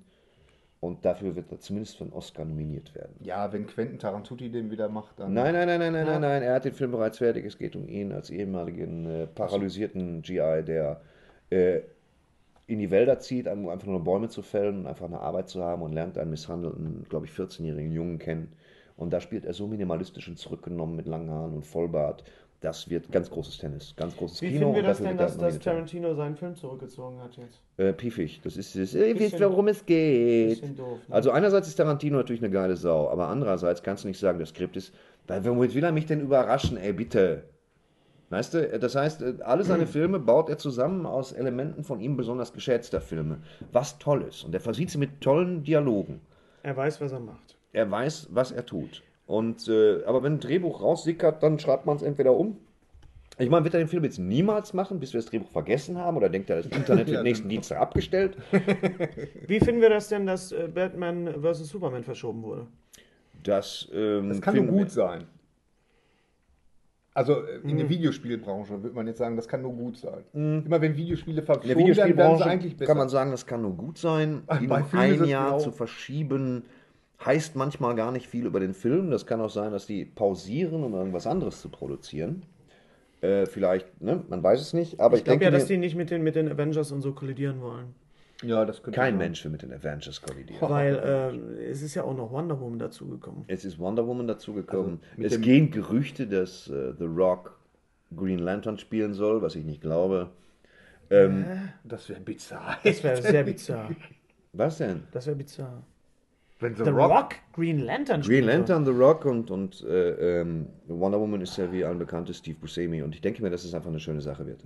Speaker 4: Und dafür wird er zumindest für einen Oscar nominiert werden.
Speaker 2: Ja, wenn Quentin Tarantuti den wieder macht, dann.
Speaker 4: Nein, nein, nein, nein, nein, nein, nein. Er hat den Film bereits fertig. Es geht um ihn als ehemaligen äh, paralysierten GI, der äh, in die Wälder zieht, um einfach nur Bäume zu fällen und einfach eine Arbeit zu haben und lernt einen misshandelten, glaube ich, 14-jährigen Jungen kennen. Und da spielt er so minimalistisch und zurückgenommen mit langen Haaren und Vollbart. Das wird ganz großes Tennis, ganz großes
Speaker 3: Wie
Speaker 4: Kino.
Speaker 3: finden wir das denn, dass, dass. Tarantino seinen Film zurückgezogen hat jetzt?
Speaker 4: Äh, piefig. Das ist das, ihr wisst, worum es geht.
Speaker 3: doof, ne?
Speaker 4: Also einerseits ist Tarantino natürlich eine geile Sau, aber andererseits kannst du nicht sagen, das Skript ist, weil womit will er mich denn überraschen, ey, bitte. Weißt du, das heißt, äh, alle seine Filme baut er zusammen aus Elementen von ihm besonders geschätzter Filme. Was toll ist. Und er versieht sie mit tollen Dialogen.
Speaker 3: Er weiß, was er macht.
Speaker 4: Er weiß, was er tut. Und, äh, aber wenn ein Drehbuch raussickert, dann schreibt man es entweder um. Ich meine, wird er den Film jetzt niemals machen, bis wir das Drehbuch vergessen haben? Oder denkt er, das Internet wird nächsten Dienstag abgestellt?
Speaker 3: Wie finden wir das denn, dass äh, Batman vs. Superman verschoben wurde?
Speaker 4: Das, ähm,
Speaker 2: Das kann nur gut sein. Also äh, in der Videospielbranche würde man jetzt sagen, das kann nur gut sein. Immer wenn Videospiele verschoben werden, werden sie
Speaker 4: Videospielbranche
Speaker 2: eigentlich besser.
Speaker 4: kann man sagen, das kann nur gut sein. Ihn
Speaker 2: bei
Speaker 4: um ein Jahr
Speaker 2: genau-
Speaker 4: zu verschieben, heißt manchmal gar nicht viel über den Film. Das kann auch sein, dass die pausieren, um irgendwas anderes zu produzieren. Äh, vielleicht, ne? man weiß es nicht. Aber ich,
Speaker 3: Ich glaube ja, dass die nicht mit den, mit den Avengers und so kollidieren wollen.
Speaker 2: Ja, das könnte
Speaker 4: kein
Speaker 2: sein.
Speaker 4: Mensch will mit den Avengers kollidieren.
Speaker 3: Weil äh, es ist ja auch noch Wonder Woman dazugekommen.
Speaker 4: Es ist Wonder Woman dazugekommen.
Speaker 2: mit
Speaker 4: es gehen Gerüchte, dass äh, The Rock Green Lantern spielen soll, was ich nicht glaube. Ähm,
Speaker 2: Das wäre bizarr.
Speaker 3: Das wäre sehr bizarr.
Speaker 4: was denn?
Speaker 3: Das wäre bizarr.
Speaker 2: Wenn The,
Speaker 3: The
Speaker 2: Rock,
Speaker 3: Rock, Green Lantern
Speaker 4: Green
Speaker 3: spielt so.
Speaker 4: Lantern, The Rock und, und äh, ähm, Wonder Woman ist ja wie allen bekannt ist Steve Buscemi und ich denke mir, dass es einfach eine schöne Sache wird.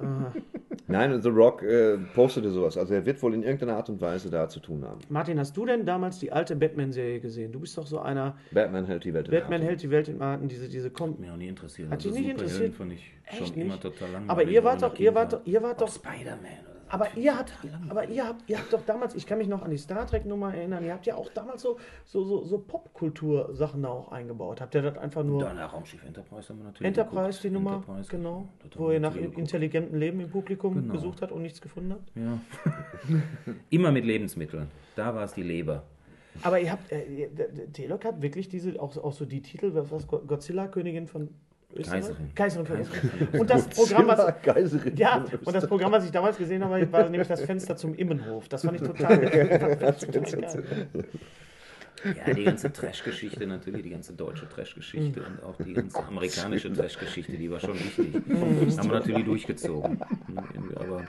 Speaker 4: Nein, The Rock äh, postete sowas, also er wird wohl in irgendeiner Art und Weise da zu tun haben.
Speaker 3: Martin, hast du denn damals die alte Batman-Serie gesehen? Du bist doch so einer,
Speaker 4: Batman hält die Welt in
Speaker 3: Batman
Speaker 4: Atem.
Speaker 3: hält die Welt in Atem, diese, diese Kom
Speaker 6: Mir auch nie interessiert.
Speaker 3: Hat dich
Speaker 6: Also
Speaker 3: nicht
Speaker 6: Superhelden
Speaker 3: interessiert?
Speaker 6: fand ich
Speaker 3: Echt
Speaker 6: schon immer
Speaker 3: nicht?
Speaker 6: total langweilig.
Speaker 3: Aber ihr wart doch, ihr wart ihr wart doch,
Speaker 6: Spider-Man oder.
Speaker 3: Aber ihr habt, aber ihr habt, ihr habt doch damals, ich kann mich noch an die Star Trek Nummer erinnern, ihr habt ja auch damals so, so, so, so Popkultur-Sachen da auch eingebaut. Habt ihr das einfach nur
Speaker 6: der Raumschiff Enterprise haben wir natürlich
Speaker 3: Enterprise,
Speaker 6: geguckt.
Speaker 3: die Nummer,
Speaker 6: Enterprise,
Speaker 3: genau, wo ihr nach
Speaker 6: geguckt.
Speaker 3: intelligentem Leben im Publikum
Speaker 6: Genau.
Speaker 3: gesucht habt und nichts gefunden habt?
Speaker 6: Ja. Immer mit Lebensmitteln. Da war es die Leber.
Speaker 3: Aber ihr habt, äh, Telok hat wirklich diese, auch, auch so die Titel, was, was Godzilla, Königin von
Speaker 6: Kaiserin.
Speaker 3: Kaiserin Österreich. Und das Programm, was, ja, und das. Programm, was ich damals gesehen habe, war nämlich das Fenster zum Immenhof. Das fand ich total, total geil.
Speaker 6: Ja, die ganze Trash-Geschichte natürlich, die ganze deutsche Trash-Geschichte und auch die ganze amerikanische Trash-Geschichte, die war schon wichtig. Das haben wir natürlich durchgezogen. Aber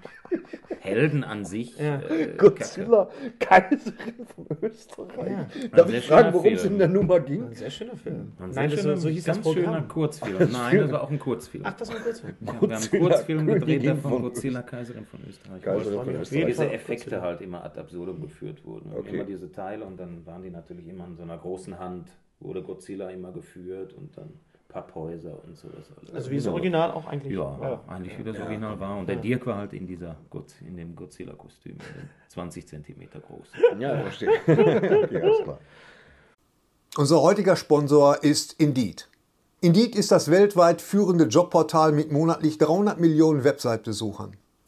Speaker 6: Helden an sich.
Speaker 3: Ja.
Speaker 6: Äh,
Speaker 4: Godzilla, Kaiserin von Österreich.
Speaker 3: Ja.
Speaker 4: Darf
Speaker 6: sehr
Speaker 4: ich fragen,
Speaker 6: schöner
Speaker 4: worum es in der Nummer ging?
Speaker 3: Ein sehr schöner Film.
Speaker 6: Ein
Speaker 3: Nein, das,
Speaker 6: sehr
Speaker 3: so, so hieß das
Speaker 6: ganz schöner
Speaker 3: Programm.
Speaker 6: Kurzfilm. Nein, das war auch ein Kurzfilm.
Speaker 3: Ach, das war ein Kurzfilm.
Speaker 6: Ja, wir haben einen Kurzfilm gedreht davon,
Speaker 4: von
Speaker 6: Godzilla, Kaiserin von Österreich.
Speaker 4: Kaiserin
Speaker 3: von
Speaker 4: von
Speaker 3: Österreich.
Speaker 6: Diese Effekte halt immer ad absurdum geführt wurden.
Speaker 4: Okay.
Speaker 6: Immer diese Teile und dann waren die natürlich immer in so einer großen Hand, wurde Godzilla immer geführt und dann Papphäuser und sowas alles.
Speaker 3: Also wie das Original auch eigentlich
Speaker 6: Ja,
Speaker 3: war.
Speaker 6: eigentlich wie das Original war. Und der Dirk war halt in dieser Gott, in dem Godzilla-Kostüm, in dem 20 Zentimeter groß.
Speaker 4: Ja, verstehe. okay, alles klar.
Speaker 1: Unser heutiger Sponsor ist Indeed. Indeed ist das weltweit führende Jobportal mit monatlich 300 Millionen Website-Besuchern.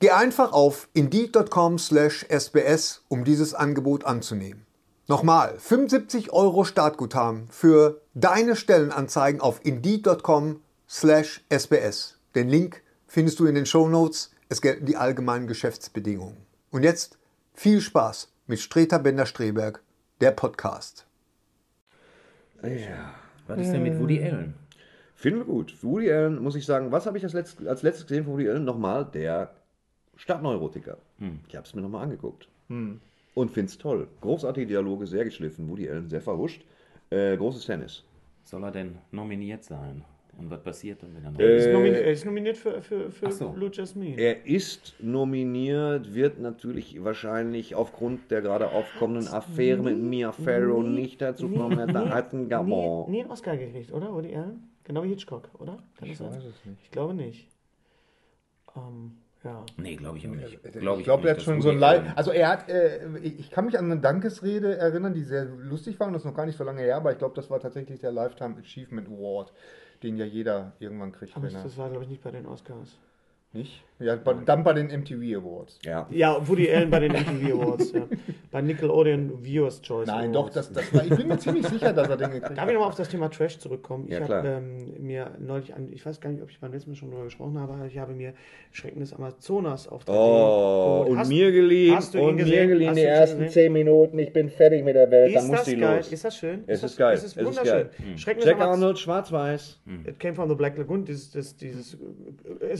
Speaker 1: Geh einfach auf indeed.com/sbs, um dieses Angebot anzunehmen. Nochmal, 75 Euro Startguthaben für deine Stellenanzeigen auf indeed.com/sbs. Den Link findest du in den Show Notes. Es gelten die allgemeinen Geschäftsbedingungen. Und jetzt viel Spaß mit Streter Bender-Streberg, der Podcast.
Speaker 6: Was ist denn mit Woody Allen?
Speaker 4: Finden wir gut. Woody Allen, muss ich sagen, was habe ich als, letzt, als letztes gesehen von Woody Allen? Nochmal, der Stadtneurotiker. Ich habe es mir nochmal angeguckt. Und finde es toll. Großartige Dialoge, sehr geschliffen. Woody Allen, sehr verhuscht. Äh, großes Tennis.
Speaker 6: Soll er denn nominiert sein? Und was passiert dann, wenn er
Speaker 3: Er
Speaker 6: nominiert
Speaker 3: ist, nominiert, er ist nominiert für, für, für
Speaker 6: so.
Speaker 3: Blue Jasmine.
Speaker 4: Er ist nominiert, wird natürlich wahrscheinlich aufgrund der gerade aufkommenden Affäre mit Mia Farrow nicht dazu kommen. Er hat einen
Speaker 3: nie,
Speaker 4: Gabon.
Speaker 3: nie einen Oscar gekriegt, oder? Woody Allen? Genau wie Hitchcock, oder? Kann ich das sein? Ich glaube nicht. Ähm, ja.
Speaker 6: Nee, glaube ich auch nicht.
Speaker 2: Ich
Speaker 6: Glaub
Speaker 2: glaube, er hat schon so ein Live. Also er hat, äh, ich ich kann mich an eine Dankesrede erinnern, die sehr lustig war und das ist noch gar nicht so lange her, aber ich glaube, das war tatsächlich der Lifetime Achievement Award, den ja jeder irgendwann kriegt,
Speaker 3: Aber
Speaker 2: wenn er
Speaker 3: das war, glaube ich, nicht bei den Oscars.
Speaker 2: Nicht. Ja, bei, dann bei den MTV Awards.
Speaker 4: Ja.
Speaker 3: Ja, Woody Allen bei den MTV Awards. ja. Bei Nickelodeon Viewers Choice
Speaker 2: Nein, doch,
Speaker 3: Awards.
Speaker 2: das, das war, ich bin mir ziemlich sicher, dass er den gekriegt
Speaker 3: Darf
Speaker 2: hat.
Speaker 3: ich nochmal auf das Thema Trash zurückkommen? Ich
Speaker 4: Ja,
Speaker 3: habe
Speaker 4: klar.
Speaker 3: ähm, mir neulich, an, ich weiß gar nicht, ob ich beim letzten Mal schon darüber gesprochen habe, aber ich habe mir Schrecken des Amazonas auf 3D
Speaker 4: Oh, und
Speaker 3: Hast-
Speaker 4: mir geliehen,
Speaker 3: hast du ihn
Speaker 4: und mir
Speaker 3: gesehen?
Speaker 4: geliehen
Speaker 3: Hast
Speaker 4: die ersten
Speaker 3: gesehen?
Speaker 4: 10 Minuten. Ich bin fertig mit der Welt, dann
Speaker 3: Ist
Speaker 4: muss
Speaker 3: das
Speaker 4: die
Speaker 3: geil?
Speaker 4: los.
Speaker 3: Ist das schön?
Speaker 4: Es
Speaker 3: das,
Speaker 4: ist geil.
Speaker 3: Es ist
Speaker 4: Es ist
Speaker 3: wunderschön.
Speaker 4: geil.
Speaker 3: Schrecken des
Speaker 4: Jack Arnold, schwarz-weiß.
Speaker 3: It came from the Black Lagoon. Dieses, das, dieses, äh,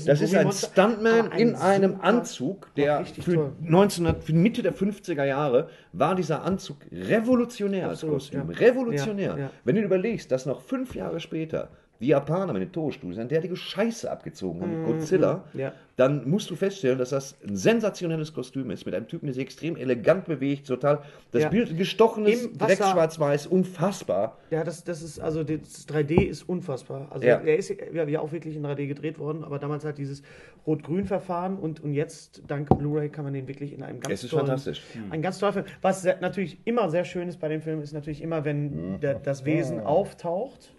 Speaker 4: Das ist ein Stuntman
Speaker 3: ein
Speaker 4: in einem
Speaker 3: super-
Speaker 4: Anzug, der für,
Speaker 3: toll.
Speaker 4: 1900, für Mitte der 50er Jahre war dieser Anzug revolutionär als
Speaker 3: Absolut,
Speaker 4: Kostüm.
Speaker 3: ja.
Speaker 4: Revolutionär.
Speaker 3: Ja, ja.
Speaker 4: Wenn du überlegst, dass noch fünf Jahre später die Japaner mit den Toho-Studios eine derartige Scheiße abgezogen haben mit Godzilla,
Speaker 3: Mhm, ja.
Speaker 4: dann musst du feststellen, dass das ein sensationelles Kostüm ist, mit einem Typen, der sich extrem elegant bewegt, total. Das
Speaker 3: Ja.
Speaker 4: Bild gestochenes, direkt schwarz-weiß, unfassbar.
Speaker 3: Ja, das, das ist, also das 3D ist unfassbar. Also
Speaker 4: Ja.
Speaker 3: er ist ja, auch wirklich in 3D gedreht worden, aber damals halt dieses Rot-Grün-Verfahren und, und jetzt, dank Blu-ray, kann man den wirklich in einem ganz
Speaker 4: Es ist
Speaker 3: tollen,
Speaker 4: fantastisch.
Speaker 3: Ein ganz toller Film. Was natürlich immer sehr schön ist bei dem Film, ist natürlich immer, wenn
Speaker 4: Mhm.
Speaker 3: der, das Wesen auftaucht.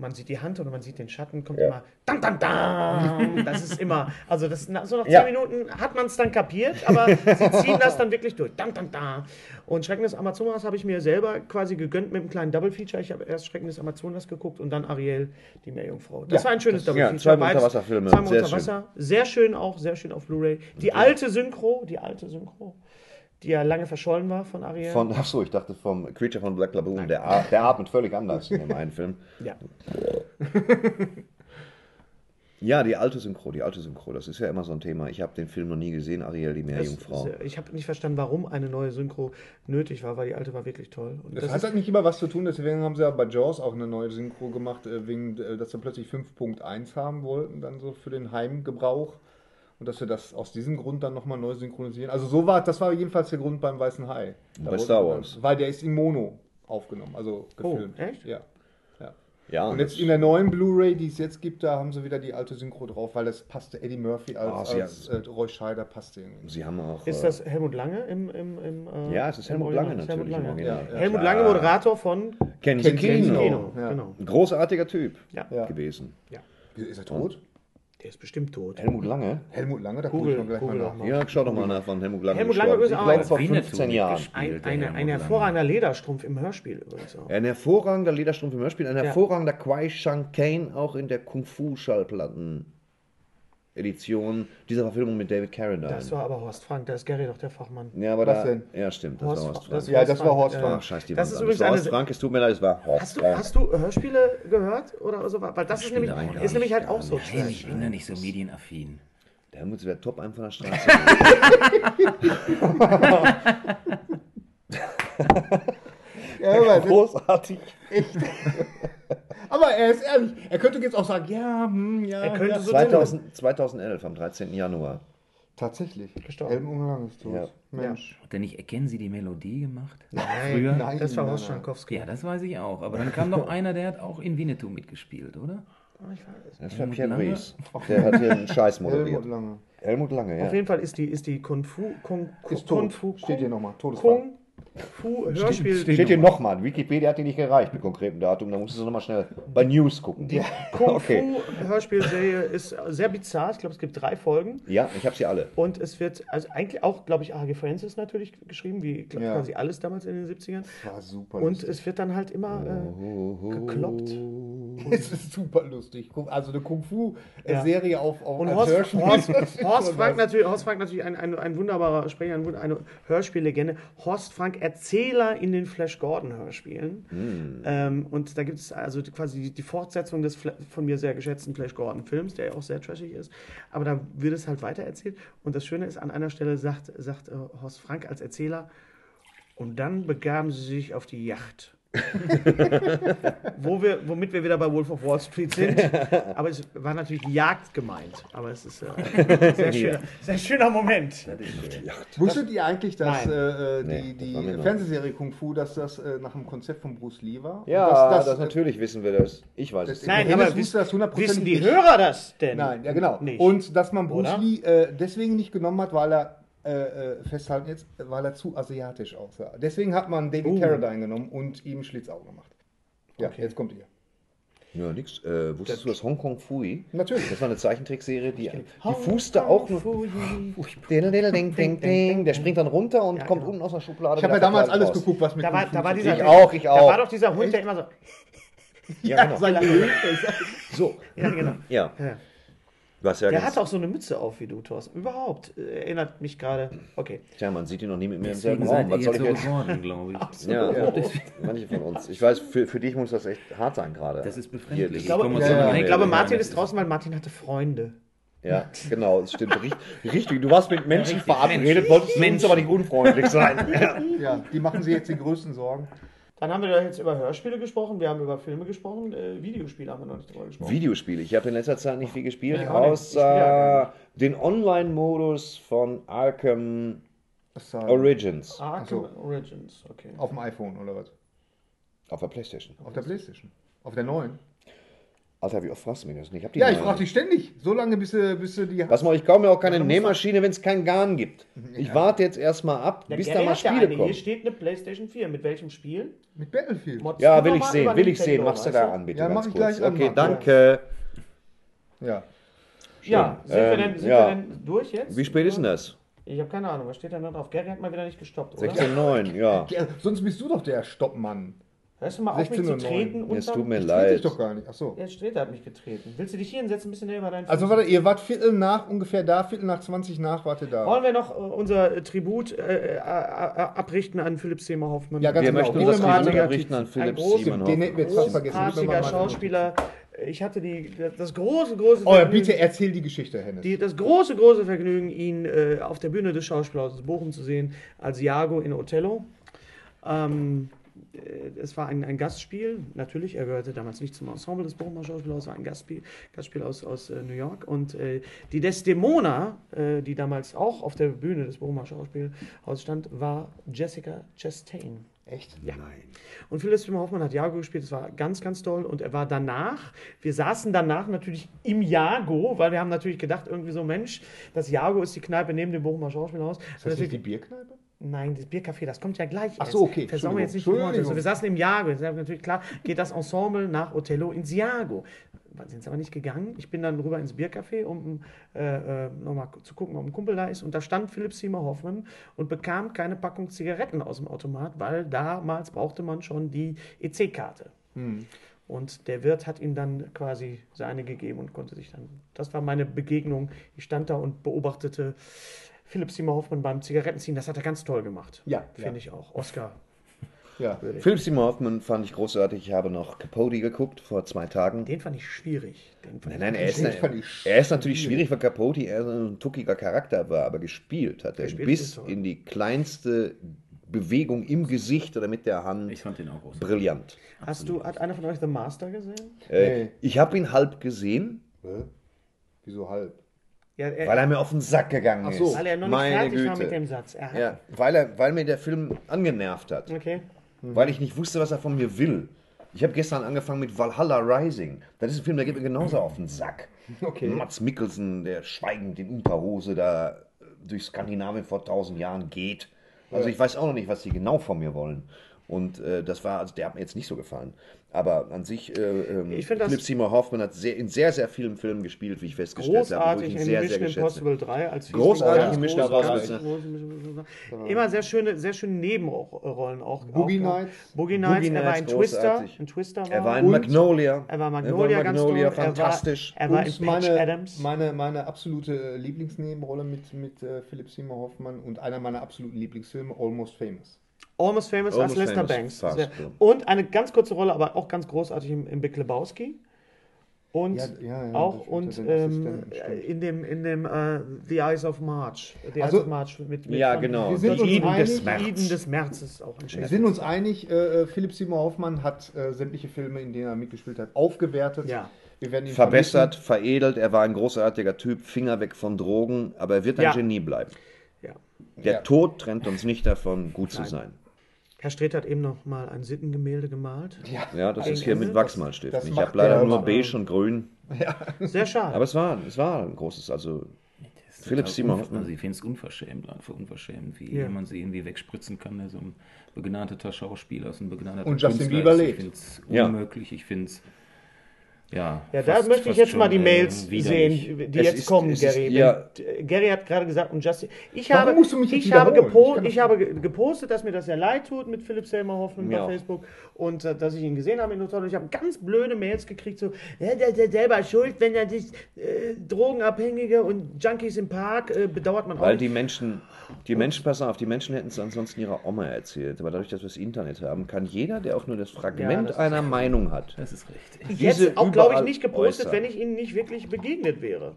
Speaker 3: Man sieht die Hand oder man sieht den Schatten, kommt immer dam, dam, dam. Das ist immer, also das, so nach zehn
Speaker 4: Ja.
Speaker 3: Minuten hat man es dann kapiert, aber sie ziehen das dann wirklich durch. Dam, dam, dam. Und Schrecken des Amazonas habe ich mir selber quasi gegönnt mit einem kleinen Double Feature. Ich habe erst Schrecken des Amazonas geguckt und dann Ariel, die Meerjungfrau. Das
Speaker 2: Ja,
Speaker 3: war ein schönes Double
Speaker 4: ja,
Speaker 3: Feature.
Speaker 4: zwei Unterwasserfilme,
Speaker 3: Zweimal
Speaker 4: sehr
Speaker 3: unter Wasser. Sehr schön auch, sehr schön auf Blu-ray. Die alte Synchro, die alte Synchro, die ja lange verschollen war von Ariel.
Speaker 4: Von, achso, ich dachte vom Creature von Black Lagoon, der, der atmet völlig anders in dem einen Film.
Speaker 3: ja.
Speaker 4: Ja, die alte Synchro, die alte Synchro, das ist ja immer so ein Thema. Ich habe den Film noch nie gesehen, Ariel, die Meerjungfrau.
Speaker 3: das, ich habe nicht verstanden, warum eine neue Synchro nötig war, weil die alte war wirklich toll. Und
Speaker 2: Das,
Speaker 3: das
Speaker 2: hat halt nicht immer was zu tun, deswegen haben sie ja bei Jaws auch eine neue Synchro gemacht, äh, wegen, äh, dass sie plötzlich 5.1 haben wollten, dann so für den Heimgebrauch. Und dass wir das aus diesem Grund dann nochmal neu synchronisieren. Also so war, das war jedenfalls der Grund beim Weißen Hai. Da
Speaker 4: Bei Star Wars.
Speaker 2: Weil der ist in Mono aufgenommen, also gefilmt.
Speaker 3: echt?
Speaker 2: Ja. ja.
Speaker 4: ja,
Speaker 2: Und jetzt in der neuen Blu-ray, die es jetzt gibt, da haben sie wieder die alte Synchro drauf, weil das passte Eddie Murphy als,
Speaker 4: sie
Speaker 2: als äh, Roy Scheider passte irgendwie.
Speaker 4: sie haben auch.
Speaker 3: ist
Speaker 4: äh,
Speaker 3: das Helmut Lange im. im, im äh,
Speaker 4: ja, es ist Helmut? Lange
Speaker 3: Helmut
Speaker 4: natürlich. im
Speaker 3: Lange.
Speaker 4: Original.
Speaker 2: Ja, ja.
Speaker 3: Helmut. Lange, Moderator von
Speaker 4: Kenny
Speaker 2: Kenny
Speaker 4: Kino.
Speaker 3: Kino.
Speaker 2: Ja.
Speaker 3: Genau.
Speaker 4: Ein großartiger Typ
Speaker 3: Ja.
Speaker 2: Ja.
Speaker 4: gewesen.
Speaker 2: Ist er tot?
Speaker 3: Der ist bestimmt tot.
Speaker 4: Helmut Lange?
Speaker 2: Helmut Lange, da
Speaker 3: Google-
Speaker 2: gucke ich mal gleich mal nach.
Speaker 4: Ja, schau doch mal nach, wann Helmut Lange
Speaker 3: Helmut Lange
Speaker 4: ist.
Speaker 3: auch
Speaker 4: vor
Speaker 6: Winnetou
Speaker 4: 15 Jahren.
Speaker 3: Ein, ein
Speaker 6: Lange.
Speaker 3: hervorragender Lederstrumpf im Hörspiel übrigens auch.
Speaker 4: Ein hervorragender Lederstrumpf im Hörspiel, ein
Speaker 3: Ja.
Speaker 4: hervorragender Kwai Shang Kane auch in der Kung Fu Schallplatten Edition dieser Verfilmung mit David Carradine.
Speaker 3: Das war aber Horst Frank, da ist Gary doch der Fachmann.
Speaker 4: ja, aber
Speaker 2: Was
Speaker 4: da,
Speaker 2: denn?
Speaker 4: Ja, stimmt, das
Speaker 3: Horst
Speaker 4: war Horst Frank.
Speaker 3: das-
Speaker 2: Ja, das war Horst
Speaker 3: Ja.
Speaker 2: Frank.
Speaker 4: Ach, scheiß die
Speaker 3: Das ist übrigens
Speaker 4: Horst Frank, es tut mir leid, es war Horst
Speaker 3: Hast du,
Speaker 4: Frank.
Speaker 3: hast du Hörspiele gehört oder so? Weil das ist nämlich, ist nämlich halt auch so.
Speaker 6: Nein, ich bin da nicht so medienaffin.
Speaker 4: Der Helmut wäre top einem von der Straße.
Speaker 2: Ja,
Speaker 4: Großartig.
Speaker 2: Aber er ist ehrlich. Er könnte jetzt auch sagen, ja, hm, ja.
Speaker 3: Er könnte
Speaker 2: ja.
Speaker 3: so-
Speaker 4: 2000, 2011, am 13. Januar.
Speaker 2: Tatsächlich.
Speaker 3: Gestorben.
Speaker 2: Helmut Lange ist tot.
Speaker 4: Ja.
Speaker 2: Mensch.
Speaker 6: Hat er nicht Erkennen Sie die Melodie gemacht?
Speaker 3: Nein,
Speaker 6: Früher?
Speaker 2: Nein,
Speaker 3: das war Horst. Schankowski.
Speaker 6: Ja, das weiß ich auch. Aber dann kam noch einer, der hat auch in Winnetou mitgespielt, oder?
Speaker 3: Ich weiß.
Speaker 4: Das war Pierre? Brice. Der hat hier einen Scheiß moderiert.
Speaker 2: Helmut Lange.
Speaker 4: Helmut Lange, ja.
Speaker 3: Auf jeden Fall ist die, ist die Kung Fu. Kung,
Speaker 2: Ist
Speaker 3: Kung
Speaker 2: tot.
Speaker 3: Fu.
Speaker 2: Steht hier nochmal. Todesfall.
Speaker 3: Kung Fu Hörspiel.
Speaker 2: steht-
Speaker 4: Steht hier nochmal. Wikipedia hat die nicht gereicht mit konkretem Datum. Da musst du nochmal schnell bei News gucken. Ja,
Speaker 3: Kung
Speaker 4: okay.
Speaker 3: Fu Hörspielserie ist sehr bizarr. Ich glaube, es gibt drei Folgen.
Speaker 4: Ja, ich habe sie alle.
Speaker 3: Und es wird, also eigentlich auch, glaube ich, A.G. Francis natürlich geschrieben, wie glaub,
Speaker 2: Ja.
Speaker 3: quasi alles damals in den 70ern.
Speaker 2: War super
Speaker 3: Und
Speaker 2: lustig.
Speaker 3: es wird dann halt immer äh, gekloppt.
Speaker 2: Es ist super lustig. Also eine Kung-Fu-Serie auf, auf
Speaker 3: Und Horst,
Speaker 2: Hörspiel.
Speaker 3: Horst, Horst Frank natürlich, Horst Frank natürlich ein, ein, ein wunderbarer Sprecher, ein, eine Hörspiellegende. Horst Frank Erzähler in den Flash Gordon Hörspielen.
Speaker 2: Hm.
Speaker 3: Ähm, und da gibt es also quasi die, die Fortsetzung des Fla- von mir sehr geschätzten Flash Gordon Films, der ja auch sehr trashig ist. Aber da wird es halt weitererzählt. Und das Schöne ist, an einer Stelle sagt, sagt äh, Horst Frank als Erzähler, und dann begaben sie sich auf die Yacht. Wo wir, womit wir wieder bei Wolf of Wall Street sind. Aber es war natürlich Jagd gemeint. Aber es ist äh, ein sehr, schöner, sehr schöner Moment.
Speaker 2: Wusstet ihr eigentlich, dass
Speaker 3: Nein.
Speaker 2: äh,
Speaker 4: Nee,
Speaker 2: die,
Speaker 4: das war mir
Speaker 2: die
Speaker 4: neu.
Speaker 2: Fernsehserie Kung Fu, dass das äh, nach dem Konzept von Bruce Lee war?
Speaker 4: Ja,
Speaker 2: Und
Speaker 4: das,
Speaker 2: dass
Speaker 4: natürlich wissen wir das. Ich weiß es.
Speaker 2: das-
Speaker 4: nicht.
Speaker 3: Nein,
Speaker 2: Hennes
Speaker 3: aber
Speaker 2: wusste das hundertprozentig
Speaker 3: wissen die
Speaker 2: nicht.
Speaker 3: Hörer das denn?
Speaker 2: Nein, ja genau.
Speaker 3: Nicht.
Speaker 2: Und dass man Bruce
Speaker 3: Oder?
Speaker 2: Lee äh, deswegen nicht genommen hat, weil er äh, äh, festhalten jetzt, weil er zu asiatisch aussah. Deswegen hat man David
Speaker 3: Uh.
Speaker 2: Carradine genommen und ihm Schlitzauge gemacht. Ja,
Speaker 3: Okay.
Speaker 2: jetzt kommt ihr.
Speaker 4: Ja, nix. Äh, wusstest du, dass Hong Kong Fui?
Speaker 2: Natürlich.
Speaker 4: Das war eine Zeichentrickserie, die, die fußte auch nur.
Speaker 3: Fui.
Speaker 4: Ding, ding, ding, ding, ding. Der springt dann runter und
Speaker 3: Ja,
Speaker 4: kommt
Speaker 3: genau.
Speaker 4: unten aus der Schublade.
Speaker 2: Ich habe ja damals alles
Speaker 4: raus.
Speaker 2: geguckt, was mit
Speaker 3: Da war, da war dieser,
Speaker 4: Ich auch, ich
Speaker 3: Da
Speaker 4: auch.
Speaker 3: war doch dieser Hund, der immer so.
Speaker 4: Ja, genau.
Speaker 2: Sein
Speaker 4: So.
Speaker 3: Ja, genau.
Speaker 4: Ja.
Speaker 3: Ja.
Speaker 4: Hast ja
Speaker 3: Der hat auch so eine Mütze auf wie du, Thorsten. Überhaupt. Äh, erinnert mich gerade. Okay.
Speaker 4: Tja, man sieht ihn noch nie mit mir im selben Raum. Was soll ich
Speaker 6: so
Speaker 4: jetzt?
Speaker 6: geworden, glaube ich.
Speaker 4: Ja, manche von uns. Ich weiß, für, für dich muss das echt hart sein gerade.
Speaker 6: Das ist befremdlich. Ich
Speaker 3: glaube,
Speaker 6: komme aus
Speaker 2: ja, ja.
Speaker 3: Ich glaube, Martin ist draußen, weil Martin hatte Freunde.
Speaker 4: Ja, genau, das stimmt. Richtig, richtig. Du warst mit Menschen
Speaker 6: richtig.
Speaker 4: verabredet,
Speaker 6: Menschen.
Speaker 4: wolltest
Speaker 6: Menschen.
Speaker 4: aber nicht unfreundlich sein. Ja.
Speaker 2: Ja, die machen sie jetzt die größten Sorgen.
Speaker 3: Dann haben wir da jetzt über Hörspiele gesprochen, wir haben über Filme gesprochen, äh, Videospiele haben wir noch nicht drüber gesprochen.
Speaker 4: Videospiele. Ich habe in letzter Zeit nicht viel gespielt,
Speaker 3: ja
Speaker 4: außer den Online-Modus von Arkham
Speaker 2: war
Speaker 4: Origins
Speaker 3: Arkham
Speaker 2: Ach
Speaker 3: Origins, okay.
Speaker 2: auf dem iPhone oder was?
Speaker 4: auf der Playstation.
Speaker 2: Auf der Playstation. Auf der neuen.
Speaker 4: Alter, wie oft fragst du mich das nicht? hab die
Speaker 2: Ja, ich frage dich ständig. So lange, bis du, bis du die
Speaker 4: Was mal, ich kaufe mir auch keine
Speaker 2: Ja,
Speaker 4: Nähmaschine, wenn es kein Garn gibt. Ich warte jetzt erstmal ab,
Speaker 3: Der
Speaker 4: bis
Speaker 3: Gary
Speaker 4: da mal
Speaker 3: ja
Speaker 4: Spiele
Speaker 3: eine.
Speaker 4: kommen.
Speaker 3: Hier steht eine PlayStation 4. Mit welchem Spiel?
Speaker 2: mit Battlefield.
Speaker 3: Mods
Speaker 4: Ja, will ich sehen, will ich sehen. Machst du da an, bitte.
Speaker 2: Ja, mach ich
Speaker 4: kurz.
Speaker 2: gleich an,
Speaker 4: Okay,
Speaker 2: Marc.
Speaker 4: danke.
Speaker 2: Ja.
Speaker 3: Ja, sind, wir,
Speaker 4: Ähm,
Speaker 3: denn, sind
Speaker 4: ja.
Speaker 3: wir denn durch jetzt?
Speaker 4: Wie spät ist denn das?
Speaker 3: Ich habe keine Ahnung, was steht denn da drauf? Gary hat mal wieder nicht gestoppt, oder?
Speaker 4: 16.09, ja.
Speaker 2: ja. Sonst bist du doch der Stoppmann.
Speaker 3: Hörst du mal auf mich
Speaker 2: 16
Speaker 3: zu
Speaker 2: und
Speaker 3: treten?
Speaker 4: Es
Speaker 3: unterm-
Speaker 4: tut mir
Speaker 2: ich
Speaker 4: leid.
Speaker 2: doch gar nicht. Ach so.
Speaker 3: Der Streter hat mich getreten. Willst du dich hier hinsetzen, ein bisschen näher über deinen
Speaker 2: Also
Speaker 3: Fuß?
Speaker 2: warte, ihr wart Viertel nach, ungefähr da, Viertel nach 20 nach, warte da.
Speaker 3: Wollen wir noch äh, unser äh, Tribut äh, äh, abrichten an Philipp Seymour Hoffmann?
Speaker 2: Ja, ganz
Speaker 4: Wir
Speaker 2: genau.
Speaker 4: möchten
Speaker 2: mal
Speaker 4: Tribut abrichten an Philipp
Speaker 3: großes-
Speaker 4: Siemann.
Speaker 2: Den hätten wir jetzt fast vergessen. Mal-
Speaker 3: Schauspieler. Ich hatte die, das große, große
Speaker 2: Oh, ja,
Speaker 3: Vergnügen-
Speaker 2: bitte erzähl die Geschichte, Hennes.
Speaker 3: die, das große, große Vergnügen, ihn äh, auf der Bühne des Schauspielhauses Bochum zu sehen, als Iago in Othello. Ähm, äh, es war ein, ein Gastspiel, natürlich, er gehörte damals nicht zum Ensemble des Bochumer Schauspielhauses, war ein Gastspiel, Gastspiel aus, aus äh, New York. Und äh, die Desdemona, äh, die damals auch auf der Bühne des Bochumer Schauspielhauses stand, war Jessica Chastain.
Speaker 2: Echt?
Speaker 3: Ja. Und Philipp Seymour Hoffmann hat Jago gespielt, das war ganz, ganz toll. Und er war danach, wir saßen danach natürlich im Jago, weil wir haben natürlich gedacht, irgendwie so, Mensch, das Jago ist die Kneipe neben dem Bochumer Schauspielhaus.
Speaker 2: Ist das nicht die Bierkneipe?
Speaker 3: Nein, das Biercafé, das kommt ja gleich.
Speaker 2: Ach so, okay,
Speaker 3: Versauen wir jetzt nicht die. Worte. Wir saßen im Jago. Natürlich klar, geht das Ensemble nach Othello ins Jago. Sind sie aber nicht gegangen. Ich bin dann rüber ins Biercafé, um äh, äh, nochmal zu gucken, ob ein Kumpel da ist. Und da stand Philipp Seymour Hoffmann und bekam keine Packung Zigaretten aus dem Automat, weil damals brauchte man schon die EC-Karte. Und der Wirt hat ihm dann quasi seine gegeben und konnte sich dann. Das war meine Begegnung. Ich stand da und beobachtete Philipp Seymour Hoffmann beim Zigarettenziehen. Das hat er ganz toll gemacht.
Speaker 2: Ja,
Speaker 3: Finde
Speaker 2: ja.
Speaker 3: ich auch. Oscar.
Speaker 2: Ja.
Speaker 4: Philipp Seymour Hoffman fand ich großartig. Ich habe noch Capote geguckt vor zwei Tagen.
Speaker 3: Den fand ich schwierig. Den fand
Speaker 4: Nein, nein,
Speaker 3: ich
Speaker 4: er ist,
Speaker 2: Den fand ich
Speaker 4: er ist natürlich schwierig, weil Capote eher so ein tuckiger Charakter war, aber gespielt hat er
Speaker 3: Gespielt
Speaker 4: bis in die kleinste Bewegung im Gesicht oder mit der Hand.
Speaker 6: Ich fand den auch groß.
Speaker 4: Brillant.
Speaker 3: Hast du, hat einer von euch The Master gesehen?
Speaker 4: Äh,
Speaker 2: Nee.
Speaker 4: ich habe ihn halb gesehen,
Speaker 2: Hä? Wieso halb?
Speaker 3: Ja, er,
Speaker 4: weil er mir auf den Sack gegangen
Speaker 2: so.
Speaker 4: ist.
Speaker 3: weil er noch nicht
Speaker 4: Meine
Speaker 3: fertig
Speaker 4: Güte.
Speaker 3: war mit dem Satz. Hat,
Speaker 4: Ja, weil, er, weil mir der Film angenervt hat.
Speaker 3: Okay.
Speaker 4: Weil ich nicht wusste, was er von mir will. Ich habe gestern angefangen mit Valhalla Rising. Das ist ein Film, der geht mir genauso auf den Sack.
Speaker 2: Okay.
Speaker 4: Mats Mikkelsen, der schweigend in Unterhose da äh, durch Skandinavien vor tausend Jahren geht. Also ich weiß auch noch nicht, was die genau von mir wollen. Und äh, das war, also der hat mir jetzt nicht so gefallen. Aber an sich, äh, ähm,
Speaker 3: Ich find das-
Speaker 4: Philip Seymour Hoffman hat sehr, in sehr, sehr vielen Filmen gespielt, wie ich festgestellt habe.
Speaker 3: Großartig in
Speaker 4: sehr, sehr
Speaker 3: Mission
Speaker 4: geschätzt
Speaker 3: Impossible 3 als
Speaker 4: Großartig
Speaker 3: Ganz
Speaker 4: in Mission Impossible.
Speaker 3: ganz groß in Mission Impossible 3. Immer sehr schöne, sehr schöne Nebenrollen auch.
Speaker 2: Boogie
Speaker 3: auch,
Speaker 2: Nights.
Speaker 3: Boogie Nights.
Speaker 4: Boogie
Speaker 3: er war in
Speaker 4: Nights,
Speaker 3: Twister.
Speaker 4: großartig.
Speaker 3: In Twister war
Speaker 4: Er war in Magnolia.
Speaker 3: Er war Magnolia, ganz
Speaker 4: Magnolia,
Speaker 3: toll.
Speaker 4: fantastisch.
Speaker 3: Er war, er war in Patch
Speaker 2: meine,
Speaker 3: Adams.
Speaker 2: meine, meine absolute Lieblingsnebenrolle mit, mit äh, Philip Seymour Hoffmann und einer meiner absoluten Lieblingsfilme, Almost Famous.
Speaker 3: Almost Famous
Speaker 4: Almost
Speaker 3: als Lester
Speaker 4: Famous,
Speaker 3: Banks.
Speaker 4: fast,
Speaker 3: Sehr-
Speaker 4: ja.
Speaker 3: Und eine ganz kurze Rolle, aber auch ganz großartig im, im Big Lebowski. Und
Speaker 2: Ja, ja, ja,
Speaker 3: auch und ähm,
Speaker 2: stimmt.
Speaker 3: in dem, in dem äh, The Eyes of March. The
Speaker 2: Also-
Speaker 3: Eyes of March mit, mit
Speaker 4: Ja, genau.
Speaker 2: Wir sind
Speaker 4: Die
Speaker 2: uns
Speaker 4: Iden des
Speaker 2: einig-
Speaker 4: März.
Speaker 3: Eden des Märzes auch ein
Speaker 2: Wir sind uns einig, äh, äh, Philipp Seymour Hoffmann hat äh, sämtliche Filme, in denen er mitgespielt hat, aufgewertet.
Speaker 3: Ja.
Speaker 2: Wir werden ihn
Speaker 4: Verbessert, veredelt, er war ein großartiger Typ, Finger weg von Drogen, aber er wird ein
Speaker 3: Ja.
Speaker 4: Genie bleiben.
Speaker 3: Ja.
Speaker 4: Der
Speaker 2: Ja.
Speaker 4: Tod trennt uns nicht davon, gut zu sein.
Speaker 3: Herr Streht hat eben noch mal ein Sittengemälde gemalt.
Speaker 4: Ja, das ist hier mit Wachsmalstiften.
Speaker 2: das
Speaker 4: Ich habe leider
Speaker 2: der-
Speaker 4: nur beige und grün.
Speaker 3: Sehr schade.
Speaker 4: Aber es war, es war ein großes, also Philipp
Speaker 6: Also
Speaker 4: Hoffmann.
Speaker 6: ich finde es unverschämt, einfach unverschämt, wie
Speaker 3: Ja.
Speaker 6: man sie irgendwie wegspritzen kann. Der so ein begnadeter Schauspieler ist, ein begnadeter
Speaker 2: Und Justin Bieber lebt.
Speaker 6: Ich finde es
Speaker 4: Ja.
Speaker 6: unmöglich. Ich finde es, ja.
Speaker 3: Ja, da
Speaker 6: fast-
Speaker 3: möchte ich jetzt mal die
Speaker 6: äh,
Speaker 3: Mails sehen, die
Speaker 4: Es
Speaker 3: jetzt
Speaker 4: ist-
Speaker 3: kommen,
Speaker 4: es ist-
Speaker 3: Gary.
Speaker 4: ja.
Speaker 3: Gary hat gerade gesagt, und Justin. Ich
Speaker 2: Warum
Speaker 3: habe,
Speaker 2: musst du mich jetzt
Speaker 3: ich habe, gepo
Speaker 2: Ich das
Speaker 3: ich habe ge- gepostet, dass mir das sehr leid tut mit Philipp Seymour Hoffmann
Speaker 4: Mir
Speaker 3: bei
Speaker 4: auch.
Speaker 3: Facebook und äh, dass ich ihn gesehen habe in. Und ich habe ganz blöde Mails gekriegt, so, ja, der ist ja selber schuld, wenn er sich äh, Drogenabhängige und Junkies im Park äh, bedauert man auch.
Speaker 4: Weil
Speaker 3: nicht.
Speaker 4: die Menschen, die Menschen, pass auf, die Menschen hätten es ansonsten ihrer Oma erzählt. Aber dadurch, dass wir das Internet haben, kann jeder, der auch nur das Fragment
Speaker 3: das ist-
Speaker 4: einer Meinung hat,
Speaker 6: Das ist richtig.
Speaker 3: Jetzt
Speaker 4: diese
Speaker 3: auch, glaube ich, nicht gepostet,
Speaker 4: äußern.
Speaker 3: wenn ich ihnen nicht wirklich begegnet wäre.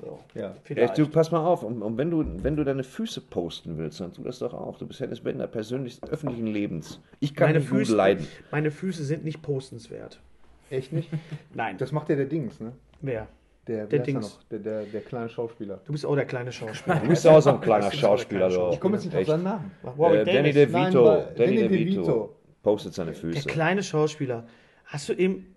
Speaker 3: So,
Speaker 2: Ja.
Speaker 3: vielleicht.
Speaker 4: Du, pass mal auf, und, und wenn, du, wenn du deine Füße posten willst, dann tu das doch auch. Du bist Hennes Bender, persönlich öffentlichen Lebens. Ich kann
Speaker 3: meine,
Speaker 4: nicht gut
Speaker 3: Füße,
Speaker 4: leiden.
Speaker 3: meine Füße sind nicht postenswert.
Speaker 2: Echt nicht?
Speaker 3: Nein.
Speaker 2: Das macht ja der Dings, ne?
Speaker 3: Wer?
Speaker 2: Der,
Speaker 3: Der
Speaker 2: er
Speaker 3: Dings.
Speaker 2: noch? Der, der, der kleine Schauspieler.
Speaker 3: Du bist auch der kleine Schauspieler.
Speaker 4: Du bist auch so ein kleiner Schauspieler, du.
Speaker 2: Ich komme jetzt nicht auf seinen Namen.
Speaker 4: Äh, Danny DeVito. Danny
Speaker 2: Danny
Speaker 4: DeVito postet seine
Speaker 3: Der
Speaker 4: Füße.
Speaker 3: kleine Schauspieler. Hast du eben.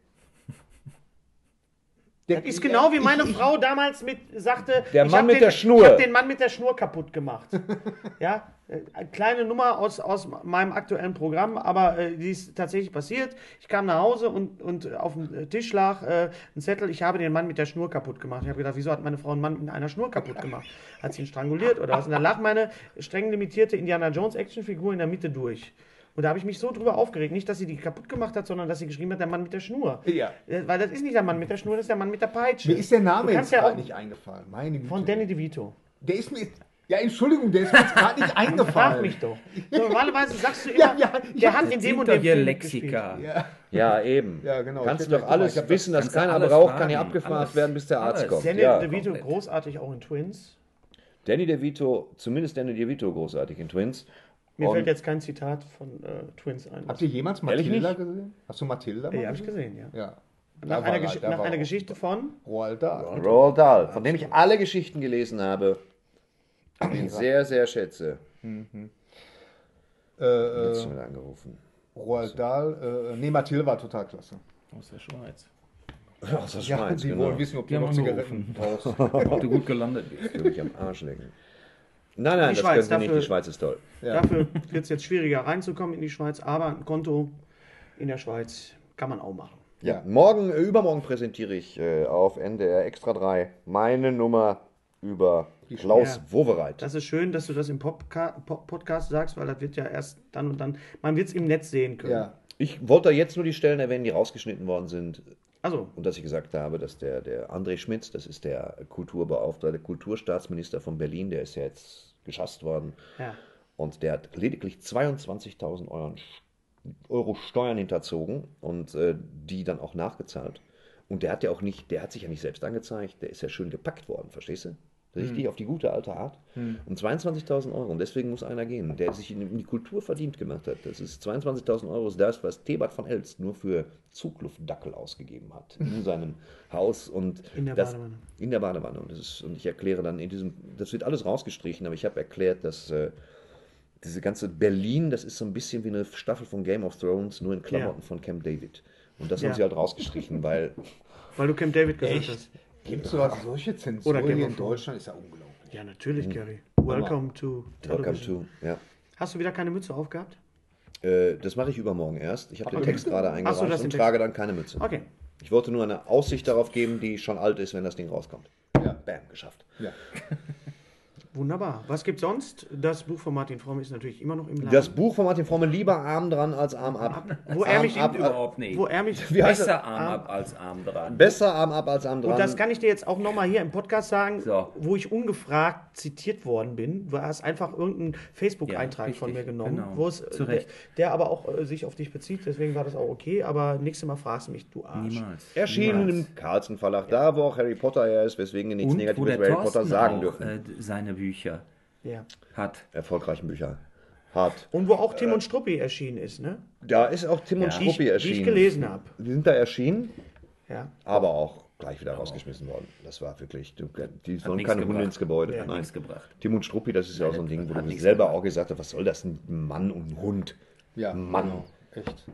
Speaker 2: Der,
Speaker 3: Das ist genau wie meine
Speaker 2: ich, ich,
Speaker 3: Frau damals mit sagte.
Speaker 4: Der
Speaker 3: ich
Speaker 4: Mann mit
Speaker 3: den,
Speaker 4: der Schnur.
Speaker 3: Ich habe den Mann mit der Schnur kaputt gemacht. ja, äh, eine kleine Nummer aus, aus meinem aktuellen Programm, aber äh, die ist tatsächlich passiert. Ich kam nach Hause und, und auf dem Tisch lag äh, ein Zettel, ich habe den Mann mit der Schnur kaputt gemacht. Ich habe gedacht, wieso hat meine Frau einen Mann mit einer Schnur kaputt gemacht? Hat sie ihn stranguliert oder was? Und dann lag meine streng limitierte Indiana Jones Actionfigur in der Mitte durch. Und da habe ich mich so drüber aufgeregt. Nicht, dass sie die kaputt gemacht hat, sondern dass sie geschrieben hat, der Mann mit der Schnur.
Speaker 2: Ja.
Speaker 3: Äh, Weil das ist nicht der Mann mit der Schnur, das ist der Mann mit der Peitsche.
Speaker 2: mir ist der Name
Speaker 3: Du
Speaker 2: jetzt
Speaker 3: kannst ja
Speaker 2: gerade
Speaker 3: auch
Speaker 2: nicht eingefallen. Meine Güte.
Speaker 3: von Danny DeVito.
Speaker 2: Der ist mir. Ja, Entschuldigung, der ist mir jetzt gerade nicht eingefallen.
Speaker 3: Frag mich doch. Normalerweise sagst du immer,
Speaker 2: Ja, ja, ich
Speaker 3: der hat in dem und dem
Speaker 6: hier
Speaker 3: Film
Speaker 6: Lexika.
Speaker 2: Ja.
Speaker 4: Ja, eben.
Speaker 2: Ja, genau.
Speaker 4: Kannst
Speaker 2: Ich
Speaker 4: du doch alles
Speaker 2: hab das-
Speaker 4: wissen, dass keiner braucht, kann hier
Speaker 6: fragen.
Speaker 4: abgefragt
Speaker 6: Alles.
Speaker 4: werden, bis der Arzt
Speaker 6: Alles.
Speaker 4: kommt.
Speaker 3: Danny
Speaker 4: Ja.
Speaker 3: DeVito
Speaker 6: komplett.
Speaker 3: großartig auch in Twins.
Speaker 4: Danny DeVito, zumindest Danny DeVito großartig in Twins.
Speaker 3: Mir
Speaker 4: Und-
Speaker 3: fällt jetzt kein Zitat von äh, Twins ein.
Speaker 2: Habt ihr jemals Matilda gesehen? Hast du Matilda mal
Speaker 3: ja, habe ich gesehen, ja.
Speaker 2: Ja.
Speaker 3: Nach, einer,
Speaker 2: er-
Speaker 3: Gesch nach einer
Speaker 2: er-
Speaker 3: Geschichte von
Speaker 2: Roald Dahl.
Speaker 4: Roald Dahl, von dem ich alle Geschichten gelesen habe, den sehr, sehr schätze.
Speaker 2: Äh, äh,
Speaker 4: Jetzt schon wieder angerufen.
Speaker 2: Roald Dahl. Äh, nee, Matilda war total klasse.
Speaker 6: Aus der Schweiz.
Speaker 4: Aus der
Speaker 2: Ja,
Speaker 4: Schweiz,
Speaker 2: die
Speaker 4: genau.
Speaker 2: wollen wissen, ob
Speaker 6: Die
Speaker 2: du noch Zigaretten brauchst.
Speaker 6: Ob du gut gelandet bist.
Speaker 4: Würde mich am Arsch lecken. Nein, nein,
Speaker 3: Die
Speaker 4: das
Speaker 3: Schweiz,
Speaker 4: können Sie nicht. Die Schweiz ist toll.
Speaker 3: Dafür wird es jetzt schwieriger reinzukommen in die Schweiz, aber ein Konto in der Schweiz kann man auch machen.
Speaker 4: Ja, morgen, äh, übermorgen präsentiere ich äh, auf NDR Extra 3 meine Nummer über Klaus
Speaker 3: Ja.
Speaker 4: Wowereit.
Speaker 3: Das ist schön, dass du das im Popca Po- Podcast sagst, weil das wird ja erst dann und dann, man wird es im Netz sehen können.
Speaker 2: Ja.
Speaker 4: Ich wollte jetzt nur die Stellen erwähnen, die rausgeschnitten worden sind.
Speaker 3: Also,
Speaker 4: Und dass ich gesagt habe, dass der, der André Schmitz, das ist der Kulturbeauftragte, Kulturstaatsminister von Berlin, der ist ja jetzt geschasst worden.
Speaker 3: ja.
Speaker 4: Und der hat lediglich 22.000 Euro, Euro Steuern hinterzogen und äh, die dann auch nachgezahlt. Und der hat ja auch nicht, der hat sich ja nicht selbst angezeigt, der ist ja schön gepackt worden, verstehst du? Richtig auf die gute alte Art. Und 22.000 Euro. Und deswegen muss einer gehen, der sich in, die Kultur verdient gemacht hat. Das ist 22.000 Euro ist das, was Thebert von Elst nur für Zugluftdackel ausgegeben hat. In seinem Haus und
Speaker 3: In der
Speaker 4: das,
Speaker 3: Badewanne.
Speaker 4: In der Badewanne. Und, das ist, und ich erkläre dann in diesem, das wird alles rausgestrichen, aber ich habe erklärt, dass äh, diese ganze Berlin, das ist so ein bisschen wie eine Staffel von Game of Thrones, nur in Klamotten
Speaker 3: Ja.
Speaker 4: von Camp David. Und das
Speaker 3: Ja.
Speaker 4: haben sie halt rausgestrichen, weil
Speaker 3: Weil du Camp David gesagt hast.
Speaker 2: Gibt es sowas, solche Zensuren
Speaker 3: Oder
Speaker 2: in. Deutschland? Ist ja unglaublich.
Speaker 3: Ja, natürlich, Gary. Welcome to
Speaker 4: Welcome
Speaker 3: Television.
Speaker 4: to, ja.
Speaker 3: Hast du wieder keine Mütze aufgehabt?
Speaker 4: Äh, das mache ich übermorgen erst. Ich habe den Text gerade eingereicht
Speaker 3: das
Speaker 4: und trage dann keine Mütze.
Speaker 3: Okay.
Speaker 4: Ich wollte nur eine Aussicht darauf geben, die schon alt ist, wenn das Ding rauskommt.
Speaker 2: Ja.
Speaker 4: Bam, geschafft.
Speaker 2: Ja.
Speaker 3: Wunderbar. Was gibt sonst? Das Buch von Martin Fromm ist natürlich immer noch im Laden.
Speaker 4: Das Buch von Martin Fromme, lieber Arm dran als Arm ab.
Speaker 3: wo er
Speaker 4: Arm
Speaker 3: mich
Speaker 4: ab,
Speaker 6: Überhaupt nicht.
Speaker 3: wo er mich
Speaker 4: Wie heißt
Speaker 6: Besser Arm ab als Arm dran.
Speaker 4: Besser Arm ab als Arm dran.
Speaker 3: Und das kann ich dir jetzt auch nochmal hier im Podcast sagen,
Speaker 6: So.
Speaker 3: wo ich ungefragt zitiert worden bin. Du hast einfach irgendeinen Facebook-Eintrag
Speaker 6: Ja,
Speaker 3: von mir genommen,
Speaker 6: genau.
Speaker 3: wo es,
Speaker 6: Zu
Speaker 3: der,
Speaker 6: Recht.
Speaker 3: der aber auch äh, sich auf dich bezieht. Deswegen war das auch okay. Aber nächstes Mal fragst du mich, du Arsch.
Speaker 6: Niemals.
Speaker 4: Erschienen
Speaker 6: Niemals.
Speaker 4: im Carlsen Verlag, da wo auch Harry Potter her ist, weswegen wir nichts
Speaker 6: Und
Speaker 4: Negatives über Harry Potter sagen
Speaker 6: auch,
Speaker 4: dürfen.
Speaker 6: äh, seine Bücher
Speaker 3: Ja.
Speaker 6: hat.
Speaker 4: Erfolgreichen Bücher. Hart.
Speaker 3: Und wo auch Tim und Struppi erschienen ist, ne?
Speaker 4: Da ist auch Tim und
Speaker 6: Ja.
Speaker 3: Die ich,
Speaker 4: Struppi
Speaker 3: die
Speaker 4: erschienen.
Speaker 3: ich gelesen habe.
Speaker 4: Die sind da erschienen,
Speaker 3: Ja.
Speaker 4: aber auch gleich wieder rausgeschmissen worden. Das war wirklich, die sollen keine Hunde ins Gebäude.
Speaker 3: Ja.
Speaker 4: Nein.
Speaker 6: Gebracht.
Speaker 4: Tim und Struppi, das ist ja auch so ein Ding, wo
Speaker 6: Hat
Speaker 4: du selber
Speaker 6: gebracht.
Speaker 4: auch gesagt hast, was soll das, ein Mann und ein Hund?
Speaker 2: Ja,
Speaker 4: Mann.
Speaker 2: genau. Echt.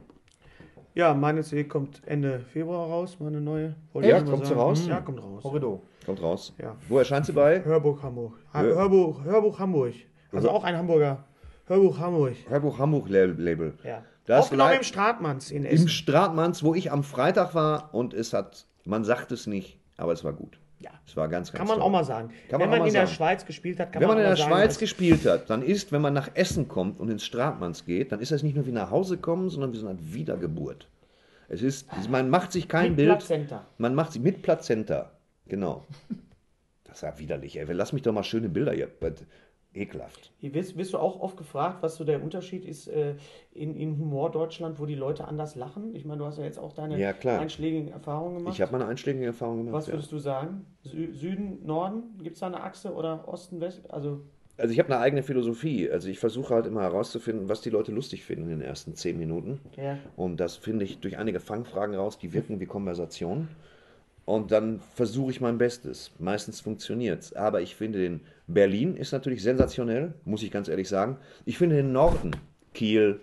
Speaker 3: Ja, meine CD kommt Ende Februar raus, meine neue. Wollte
Speaker 4: Ja, kommt sie raus?
Speaker 3: Ja, kommt raus.
Speaker 2: Horrido.
Speaker 4: Kommt raus.
Speaker 3: Ja.
Speaker 4: Wo erscheint sie bei?
Speaker 3: Hörbuch Hamburg. Ha
Speaker 4: Hör-
Speaker 3: Hörbuch, Hörbuch Hamburg. Also auch ein Hamburger. Hörbuch Hamburg.
Speaker 4: Hörbuch Hamburg Label.
Speaker 3: Ja.
Speaker 4: Das
Speaker 3: Aufgenommen im Stratmanns in
Speaker 4: Im
Speaker 3: Essen.
Speaker 4: Stratmanns, wo ich am Freitag war und es hat, man sagt es nicht, aber es war gut.
Speaker 3: Ja.
Speaker 4: Es war ganz, ganz
Speaker 3: Kann man
Speaker 4: toll.
Speaker 3: auch mal sagen.
Speaker 4: Kann
Speaker 3: wenn
Speaker 4: man
Speaker 3: man in
Speaker 4: mal
Speaker 3: der
Speaker 4: sagen.
Speaker 3: Schweiz gespielt hat, kann
Speaker 4: Wenn man in
Speaker 3: auch
Speaker 4: der
Speaker 3: sagen,
Speaker 4: Schweiz gespielt hat, dann ist, wenn man nach Essen kommt und ins Stratmanns geht, dann ist das nicht nur wie nach Hause kommen, sondern wie so eine Wiedergeburt. Es ist, man macht sich kein
Speaker 3: Mit
Speaker 4: Bild.
Speaker 3: Plazenta.
Speaker 4: Man macht sich mit Plazenta. Genau. Das ist ja widerlich, ey. Lass mich doch mal schöne Bilder hier. Ekelhaft.
Speaker 3: Wirst, wirst du auch oft gefragt, was so der Unterschied ist äh, in, in Humor Deutschland, wo die Leute anders lachen? Ich meine, du hast ja jetzt auch deine
Speaker 4: Ja,
Speaker 3: einschlägigen Erfahrungen gemacht.
Speaker 4: Ich habe meine einschlägige Erfahrung gemacht.
Speaker 3: was
Speaker 4: ja.
Speaker 3: würdest du sagen? Sü Süden, Norden? Gibt es da eine Achse oder Osten, West? Also,
Speaker 4: Also ich habe eine eigene Philosophie. Also ich versuche halt immer herauszufinden, was die Leute lustig finden in den ersten zehn Minuten.
Speaker 3: ja.
Speaker 4: Und das finde ich durch einige Fangfragen raus, die wirken wie Konversation. Und dann versuche ich mein Bestes. Meistens funktioniert es. Aber ich finde den Berlin ist natürlich sensationell, muss ich ganz ehrlich sagen. Ich finde den Norden, Kiel,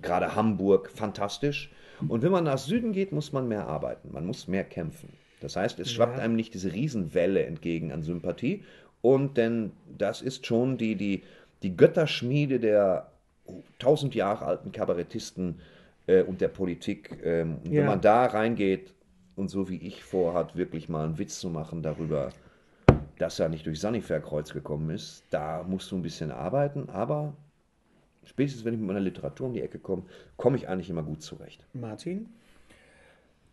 Speaker 4: gerade Hamburg, fantastisch. Und wenn man nach Süden geht, muss man mehr arbeiten. Man muss mehr kämpfen. Das heißt, es schwappt einem nicht diese Riesenwelle entgegen an Sympathie. Und denn das ist schon die, die, die Götterschmiede der tausend Jahre alten Kabarettisten äh, und der Politik. Ähm,
Speaker 3: Ja.
Speaker 4: Wenn man da reingeht und so wie ich vorhat, wirklich mal einen Witz zu machen darüber, dass er nicht durch Sanifair-Kreuz gekommen ist, da musst du ein bisschen arbeiten, aber spätestens wenn ich mit meiner Literatur um die Ecke komme, komme ich eigentlich immer gut zurecht.
Speaker 3: Martin?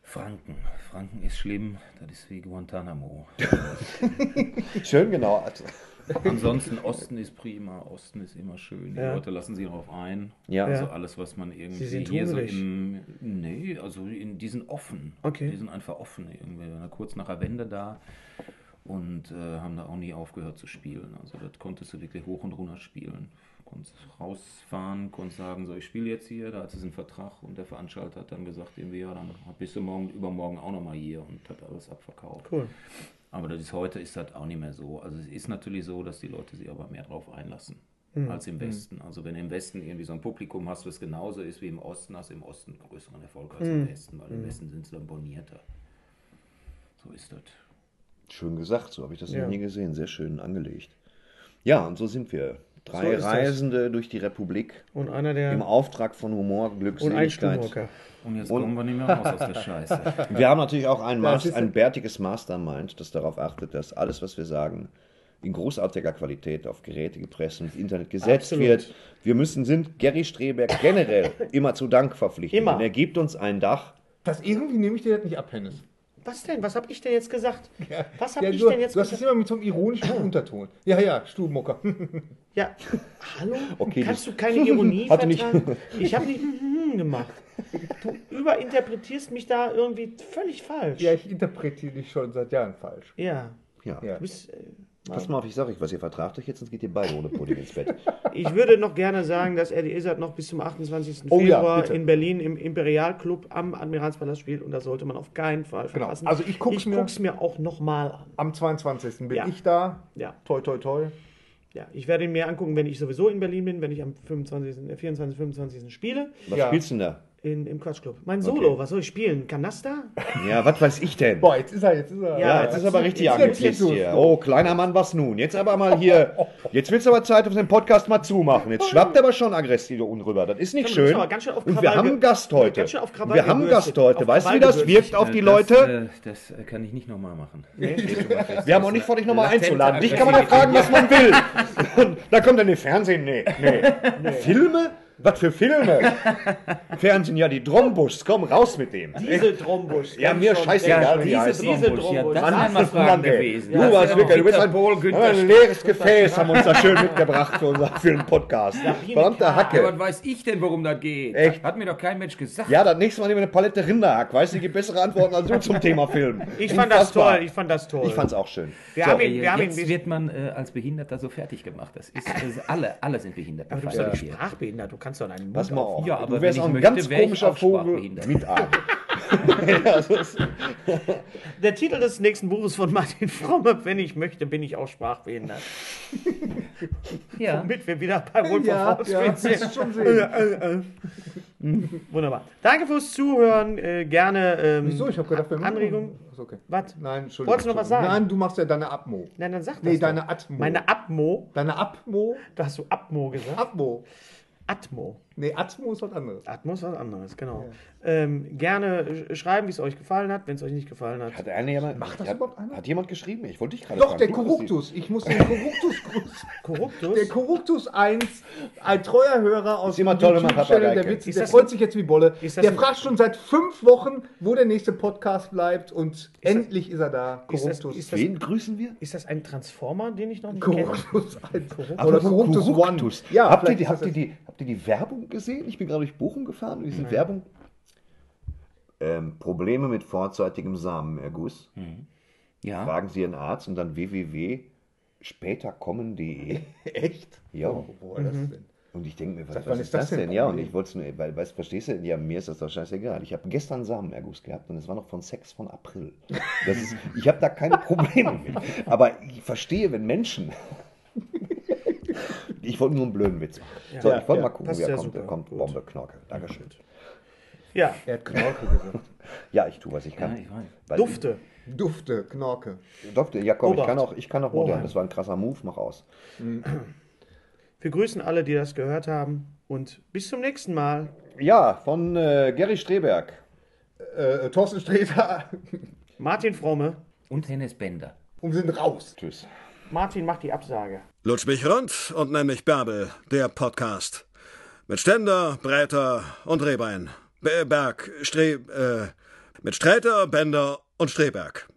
Speaker 6: Franken. Franken ist schlimm. Das ist wie Guantanamo.
Speaker 4: Schön genau.
Speaker 6: Ansonsten Osten ist prima. Osten ist immer schön. Die
Speaker 3: Ja.
Speaker 6: Leute lassen sich darauf ein.
Speaker 4: Ja.
Speaker 6: Also alles, was man irgendwie
Speaker 3: Sie sind
Speaker 6: hier so im. Nee, also in, die sind offen.
Speaker 3: Okay.
Speaker 6: Die sind einfach offen irgendwie. Wir waren kurz nach der Wende da und äh, haben da auch nie aufgehört zu spielen. Also das konntest du wirklich hoch und runter spielen. Konntest rausfahren, konntest sagen, so ich spiele jetzt hier, da hat es einen Vertrag und der Veranstalter hat dann gesagt, irgendwie, ja, dann bist du morgen, übermorgen auch nochmal hier und hat alles abverkauft.
Speaker 3: Cool.
Speaker 6: Aber das ist, heute ist das auch nicht mehr so. Also es ist natürlich so, dass die Leute sich aber mehr drauf einlassen
Speaker 3: Hm.
Speaker 6: als im Westen. Also wenn du im Westen irgendwie so ein Publikum hast, was genauso ist wie im Osten, hast du im Osten größeren Erfolg als
Speaker 3: Hm.
Speaker 6: im Westen, weil im Westen sind sie dann bonierter. So ist das.
Speaker 4: Schön gesagt, so habe ich das
Speaker 3: Ja.
Speaker 4: noch nie gesehen. Sehr schön angelegt. Ja, und so sind wir. Drei
Speaker 3: So ist das.
Speaker 4: Reisende durch die Republik
Speaker 3: Und einer der.
Speaker 4: im Auftrag von Humor,
Speaker 3: und ein
Speaker 4: Glückseligkeit.
Speaker 3: Stuhlhocker.
Speaker 6: Und jetzt
Speaker 4: Und-
Speaker 6: kommen wir nicht mehr raus aus der Scheiße.
Speaker 4: Wir haben natürlich auch ein, Mas
Speaker 2: ist-
Speaker 4: ein bärtiges Mastermind, das darauf achtet, dass alles, was wir sagen, in großartiger Qualität auf Geräte gepresst und ins Internet gesetzt
Speaker 3: Absolut.
Speaker 4: wird. Wir müssen, sind Gary Streberg generell immer zu Dank verpflichtet.
Speaker 3: Immer.
Speaker 4: Denn er gibt uns ein Dach.
Speaker 2: Das irgendwie nehme ich dir das nicht ab, Hennes.
Speaker 3: Was denn? Was habe ich denn jetzt gesagt? Was habe
Speaker 2: Ja,
Speaker 3: ich
Speaker 2: du,
Speaker 3: denn jetzt
Speaker 2: du hast das
Speaker 3: gesagt?
Speaker 2: immer mit so einem ironischen Unterton. Ja, ja, Stuhlmocker.
Speaker 3: Ja, hallo?
Speaker 4: Okay,
Speaker 3: Kannst du keine Ironie vertragen? Ich habe nicht gemacht. Du überinterpretierst mich da irgendwie völlig falsch.
Speaker 2: ja, ich interpretiere dich schon seit Jahren falsch.
Speaker 3: Ja.
Speaker 4: Ja.
Speaker 2: Ja.
Speaker 3: Du bist, äh,
Speaker 4: Pass mal auf, ich sage euch was, ihr vertragt euch jetzt, sonst geht ihr beide ohne Pudding ins Bett.
Speaker 3: ich würde noch gerne sagen, dass Eddie Izzard noch bis zum 28.
Speaker 2: Oh ja,
Speaker 3: Februar
Speaker 2: bitte.
Speaker 3: in Berlin im Imperialclub am Admiralspalast spielt und das sollte man auf keinen Fall
Speaker 2: Genau.
Speaker 3: verpassen.
Speaker 2: Also ich guck's
Speaker 3: ich
Speaker 2: mir-
Speaker 3: mir auch nochmal an.
Speaker 2: Am 22. bin
Speaker 3: Ja.
Speaker 2: ich da.
Speaker 3: Ja.
Speaker 2: Toi, toi, toi.
Speaker 3: Ja, ich werde ihn mir angucken, wenn ich sowieso in Berlin bin, wenn ich am 25., äh, 24., 25. spiele.
Speaker 4: Was
Speaker 2: Ja.
Speaker 4: spielst du denn da?
Speaker 3: In, Im Quatschclub. Mein Solo,
Speaker 4: Okay.
Speaker 3: was soll ich spielen? Kanaster?
Speaker 4: Ja, was weiß ich denn?
Speaker 2: Boah, jetzt ist er, jetzt ist er.
Speaker 4: Ja, jetzt ist aber richtig angepisst hier. Oh, kleiner Mann, was nun? Jetzt aber mal hier. Jetzt wird's aber Zeit, den Podcast mal zumachen. Jetzt schwappt er aber schon aggressiv rüber. Das ist nicht schön.
Speaker 3: ganz schön auf
Speaker 4: Und wir haben einen Gast heute.
Speaker 3: ganz schön auf
Speaker 4: wir haben einen Gast heute.
Speaker 3: Auf
Speaker 4: Weißt du, wie das wirkt auf die
Speaker 6: das,
Speaker 4: Leute?
Speaker 6: äh, das äh, kann ich nicht nochmal machen.
Speaker 4: Wir haben auch nicht vor, dich nochmal einzuladen. Dich kann man ja fragen, was man will. Und da kommt dann im Fernsehen. Nee, nee. Filme? Was für Filme? Fernsehen, ja, die Drombus. Komm, raus mit dem.
Speaker 3: Diese Trombusch.
Speaker 4: Ja, mir scheißegal, wie die
Speaker 6: diese
Speaker 4: heißt.
Speaker 3: diese
Speaker 6: Trombusch, ja, das
Speaker 3: Mann,
Speaker 6: wären mal Fragen gewesen.
Speaker 4: Du
Speaker 6: Das
Speaker 4: warst wirklich, du bist ein,
Speaker 6: Bohl, Günther
Speaker 4: ein leeres Gefäß, haben uns da schön mitgebracht für, unser, für den Podcast. Verdammte
Speaker 6: Ja,
Speaker 4: Hacke.
Speaker 6: was weiß ich denn, worum das geht?
Speaker 4: Echt?
Speaker 6: Hat mir doch kein Mensch gesagt.
Speaker 4: Ja, das nächste Mal nehmen wir eine Palette Rinderhack. Weißt du, die gibt bessere Antworten als du zum Thema Film.
Speaker 3: Ich fand das toll, ich fand das toll.
Speaker 4: Ich fand's auch schön.
Speaker 3: wir
Speaker 4: So.
Speaker 3: haben ihn, wir haben ihn
Speaker 6: wird man äh, als Behinderter so fertig gemacht. Das ist, das ist alle, alle sind behindert.
Speaker 3: aber du bist doch nicht sprachbehindert, du kannst doch deinen Mund
Speaker 4: Pass mal auf.
Speaker 6: Ja, aber
Speaker 4: du wärst
Speaker 6: wenn
Speaker 4: auch
Speaker 6: ich
Speaker 4: ein
Speaker 6: möchte,
Speaker 4: ganz komischer Vogel mit ist,
Speaker 3: Der Titel des nächsten Buches von Martin Fromme, wenn ich möchte, bin ich auch sprachbehindert.
Speaker 6: Ja.
Speaker 3: Womit wir wieder bei Wolf
Speaker 2: Ja,
Speaker 3: of
Speaker 2: ja,
Speaker 3: sind.
Speaker 2: schon sehen.
Speaker 3: Wunderbar. Danke fürs Zuhören. Äh, gerne ähm,
Speaker 2: Wieso? Ich habe gedacht, wir machen-
Speaker 3: Anregung.
Speaker 2: Ist okay.
Speaker 3: Was?
Speaker 2: Nein, Entschuldigung.
Speaker 3: Wolltest du noch was sagen?
Speaker 2: Nein, du machst ja deine Abmo.
Speaker 3: Nein, dann sag das.
Speaker 2: Nee, deine Atmo.
Speaker 3: Meine Atmo.
Speaker 2: Deine Abmo?
Speaker 3: Da hast du Atmo gesagt.
Speaker 2: Abmo.
Speaker 3: Atmo.
Speaker 2: Nee, Atmo ist was anderes.
Speaker 3: Atmo ist was anderes, genau. Ähm, gerne sch- schreiben, wie es euch gefallen hat. Wenn es euch nicht gefallen hat,
Speaker 4: hat, einer jemand,
Speaker 2: Macht das
Speaker 4: hat,
Speaker 2: überhaupt einer?
Speaker 4: hat jemand geschrieben? Ich wollte dich gerade
Speaker 2: Doch,
Speaker 4: fragen.
Speaker 2: der Korruptus. Ich muss den Korruptus grüßen.
Speaker 3: Korruptus.
Speaker 2: Der Korruptus 1, ein treuer Hörer aus
Speaker 4: Ist immer toll, wenn man
Speaker 2: YouTube-Channel,
Speaker 4: Papagei
Speaker 2: der,
Speaker 4: kennt.
Speaker 2: Witz,
Speaker 3: Ist
Speaker 2: der
Speaker 3: das
Speaker 2: freut
Speaker 3: ein-
Speaker 2: sich jetzt wie Bolle.
Speaker 3: ist das
Speaker 2: Der
Speaker 3: ein-
Speaker 2: fragt schon seit fünf Wochen, wo der nächste Podcast bleibt und endlich ist er da.
Speaker 3: ist, das,
Speaker 2: Korruptus.
Speaker 3: ist, das,
Speaker 4: Wen grüßen wir?
Speaker 3: ist das ein Transformer, den ich noch nicht kenne?
Speaker 2: Korruptus 1.
Speaker 4: Aber
Speaker 2: Oder Korruptus One.
Speaker 4: Korruptus.
Speaker 2: Ja,
Speaker 4: habt, ihr
Speaker 2: vielleicht
Speaker 4: die,
Speaker 2: ist
Speaker 4: habt,
Speaker 2: das
Speaker 4: ihr die, habt ihr die Werbung gesehen? Ich bin gerade durch Bochum gefahren und diese Werbung. Ähm, Probleme mit vorzeitigem Samenerguss.
Speaker 6: Ja.
Speaker 4: Fragen Sie Ihren Arzt und dann www.späterkommen.de.
Speaker 2: Echt?
Speaker 4: Ja.
Speaker 2: Wo, wo war das denn?
Speaker 4: Und ich denke mir, was,
Speaker 2: Seit
Speaker 4: was ist
Speaker 2: ist
Speaker 4: das
Speaker 2: das denn
Speaker 4: denn? Ja, und
Speaker 2: Problem?
Speaker 4: ich wollte es nur, weil, weißt, verstehst du? Ja, mir ist das doch scheißegal. Ich habe gestern Samenerguss gehabt und es war noch von Sex von April. Das ist, ich habe da keine Probleme mit. Aber ich verstehe, wenn Menschen. Ich wollte nur einen blöden Witz machen. so,
Speaker 2: Ja,
Speaker 4: ich wollte
Speaker 2: ja,
Speaker 4: mal gucken, wie er kommt. Er kommt
Speaker 3: Gut.
Speaker 4: Bombe, Knorke. Dankeschön.
Speaker 3: Ja,
Speaker 2: Er hat Knorke gesagt.
Speaker 4: Ja, ich tue, was ich kann.
Speaker 6: Ja, ich
Speaker 3: Dufte.
Speaker 2: Dufte, Knorke.
Speaker 4: Dufte, ja komm, ich kann auch, ich kann auch modern. Das war ein krasser Move, mach aus.
Speaker 3: Wir grüßen alle, die das gehört haben. Und bis zum nächsten Mal.
Speaker 4: Ja, von äh, Gary Streberg.
Speaker 2: Äh, Thorsten Sträter.
Speaker 3: Martin Fromme.
Speaker 6: Und Hennes Bender.
Speaker 2: Und wir sind raus.
Speaker 4: Tschüss.
Speaker 3: Martin macht die Absage.
Speaker 5: Lutsch mich rund und nenn mich Bärbel, der Podcast. Mit Ständer, Breiter und Rehbein. Be- Berg, Stre... Äh, mit Sträter, Bender und Streberg.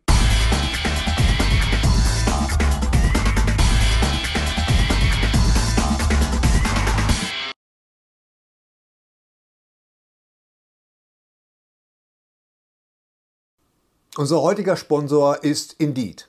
Speaker 1: Unser heutiger Sponsor ist Indeed.